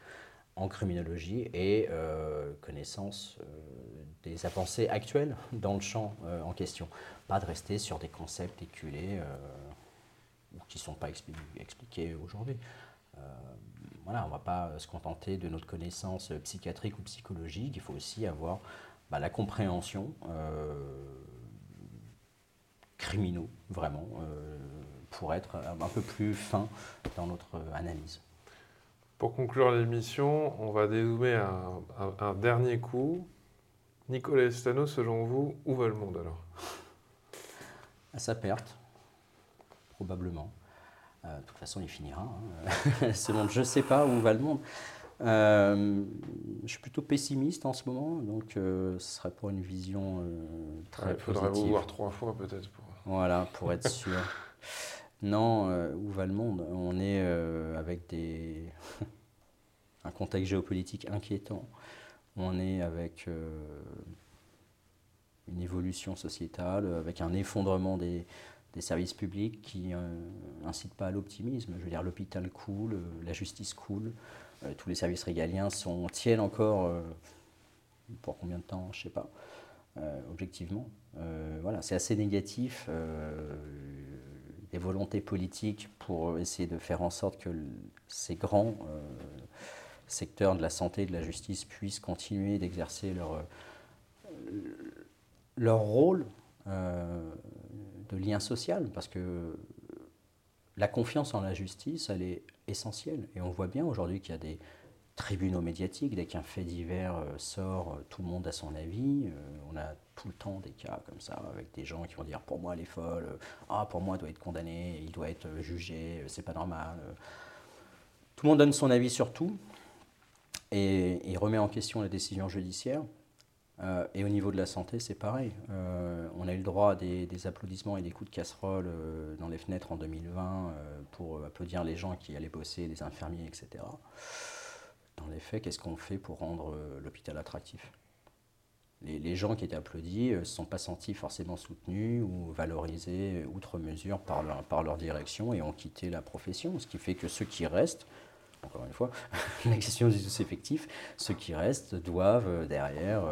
[SPEAKER 2] en criminologie et euh, connaissance euh, des avancées actuelles dans le champ euh, en question. Pas de rester sur des concepts éculés qui ne sont pas expliqués aujourd'hui. on ne va pas se contenter de notre connaissance psychiatrique ou psychologique, il faut aussi avoir bah, la compréhension criminaux, vraiment, pour être un peu plus fin dans notre analyse.
[SPEAKER 1] Pour conclure l'émission, on va dézoomer un, dernier coup. Nicolas Estano, selon vous, où va le monde alors?
[SPEAKER 2] À sa perte, probablement. Euh, de toute façon, il finira. Hein. *laughs* je ne sais pas où va le monde. Euh, je suis plutôt pessimiste en ce moment, donc euh, ce serait pour une vision très
[SPEAKER 1] Il faudrait vous voir trois fois peut-être. Pour...
[SPEAKER 2] Voilà, pour être sûr. *laughs* Non, euh, où va le monde? On est euh, avec des *laughs* un contexte géopolitique inquiétant. On est avec euh, une évolution sociétale, avec un effondrement des, services publics qui n'incite pas à l'optimisme. Je veux dire, l'hôpital coule, la justice coule, tous les services régaliens sont, tiennent encore pour combien de temps, je ne sais pas, objectivement. voilà, c'est assez négatif des volontés politiques pour essayer de faire en sorte que ces grands euh, secteurs de la santé et de la justice puissent continuer d'exercer leur, leur rôle de lien social, parce que la confiance en la justice, elle est essentielle. Et on voit bien aujourd'hui qu'il y a des tribunaux médiatiques, dès qu'un fait divers euh, sort, euh, tout le monde a son avis. Euh, on a tout le temps des cas comme ça, avec des gens qui vont dire pour moi elle est folle, ah pour moi elle doit être condamné, il doit être jugé, c'est pas normal. Tout le monde donne son avis sur tout et, et remet en question la décision judiciaire. Et au niveau de la santé, c'est pareil. On a eu le droit à des, applaudissements et des coups de casserole dans les fenêtres en 2020 pour applaudir les gens qui allaient bosser, les infirmiers, etc. Dans les faits, qu'est-ce qu'on fait pour rendre l'hôpital attractif? Les, gens qui étaient applaudis ne se sont pas sentis forcément soutenus ou valorisés outre mesure par leur, direction et ont quitté la profession. Ce qui fait que ceux qui restent, encore une fois, *laughs* la question des effectifs, ceux qui restent doivent derrière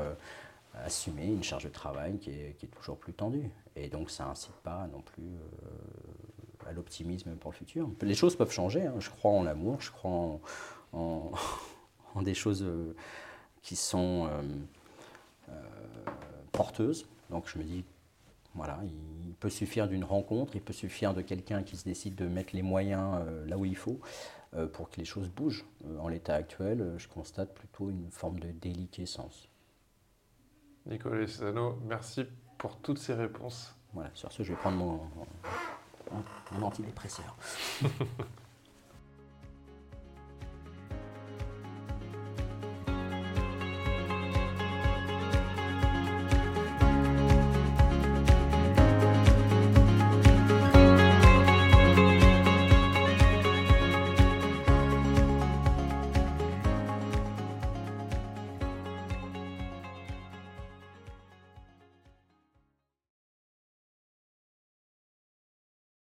[SPEAKER 2] assumer une charge de travail qui est, toujours plus tendue. Et donc ça incite pas non plus euh, à l'optimisme pour le futur. Les choses peuvent changer, hein. je crois en l'amour, je crois en, *laughs* des choses euh, qui sont euh, porteuses. Donc je me dis, voilà, il peut suffire d'une rencontre, il peut suffire de quelqu'un qui se décide de mettre les moyens là où il faut pour que les choses bougent. en l'état actuel, je constate plutôt une forme de déliquescence.
[SPEAKER 1] Nicolas Sano, merci pour toutes ces réponses.
[SPEAKER 2] Voilà, sur ce, je vais prendre mon, mon, mon antidépresseur. *laughs*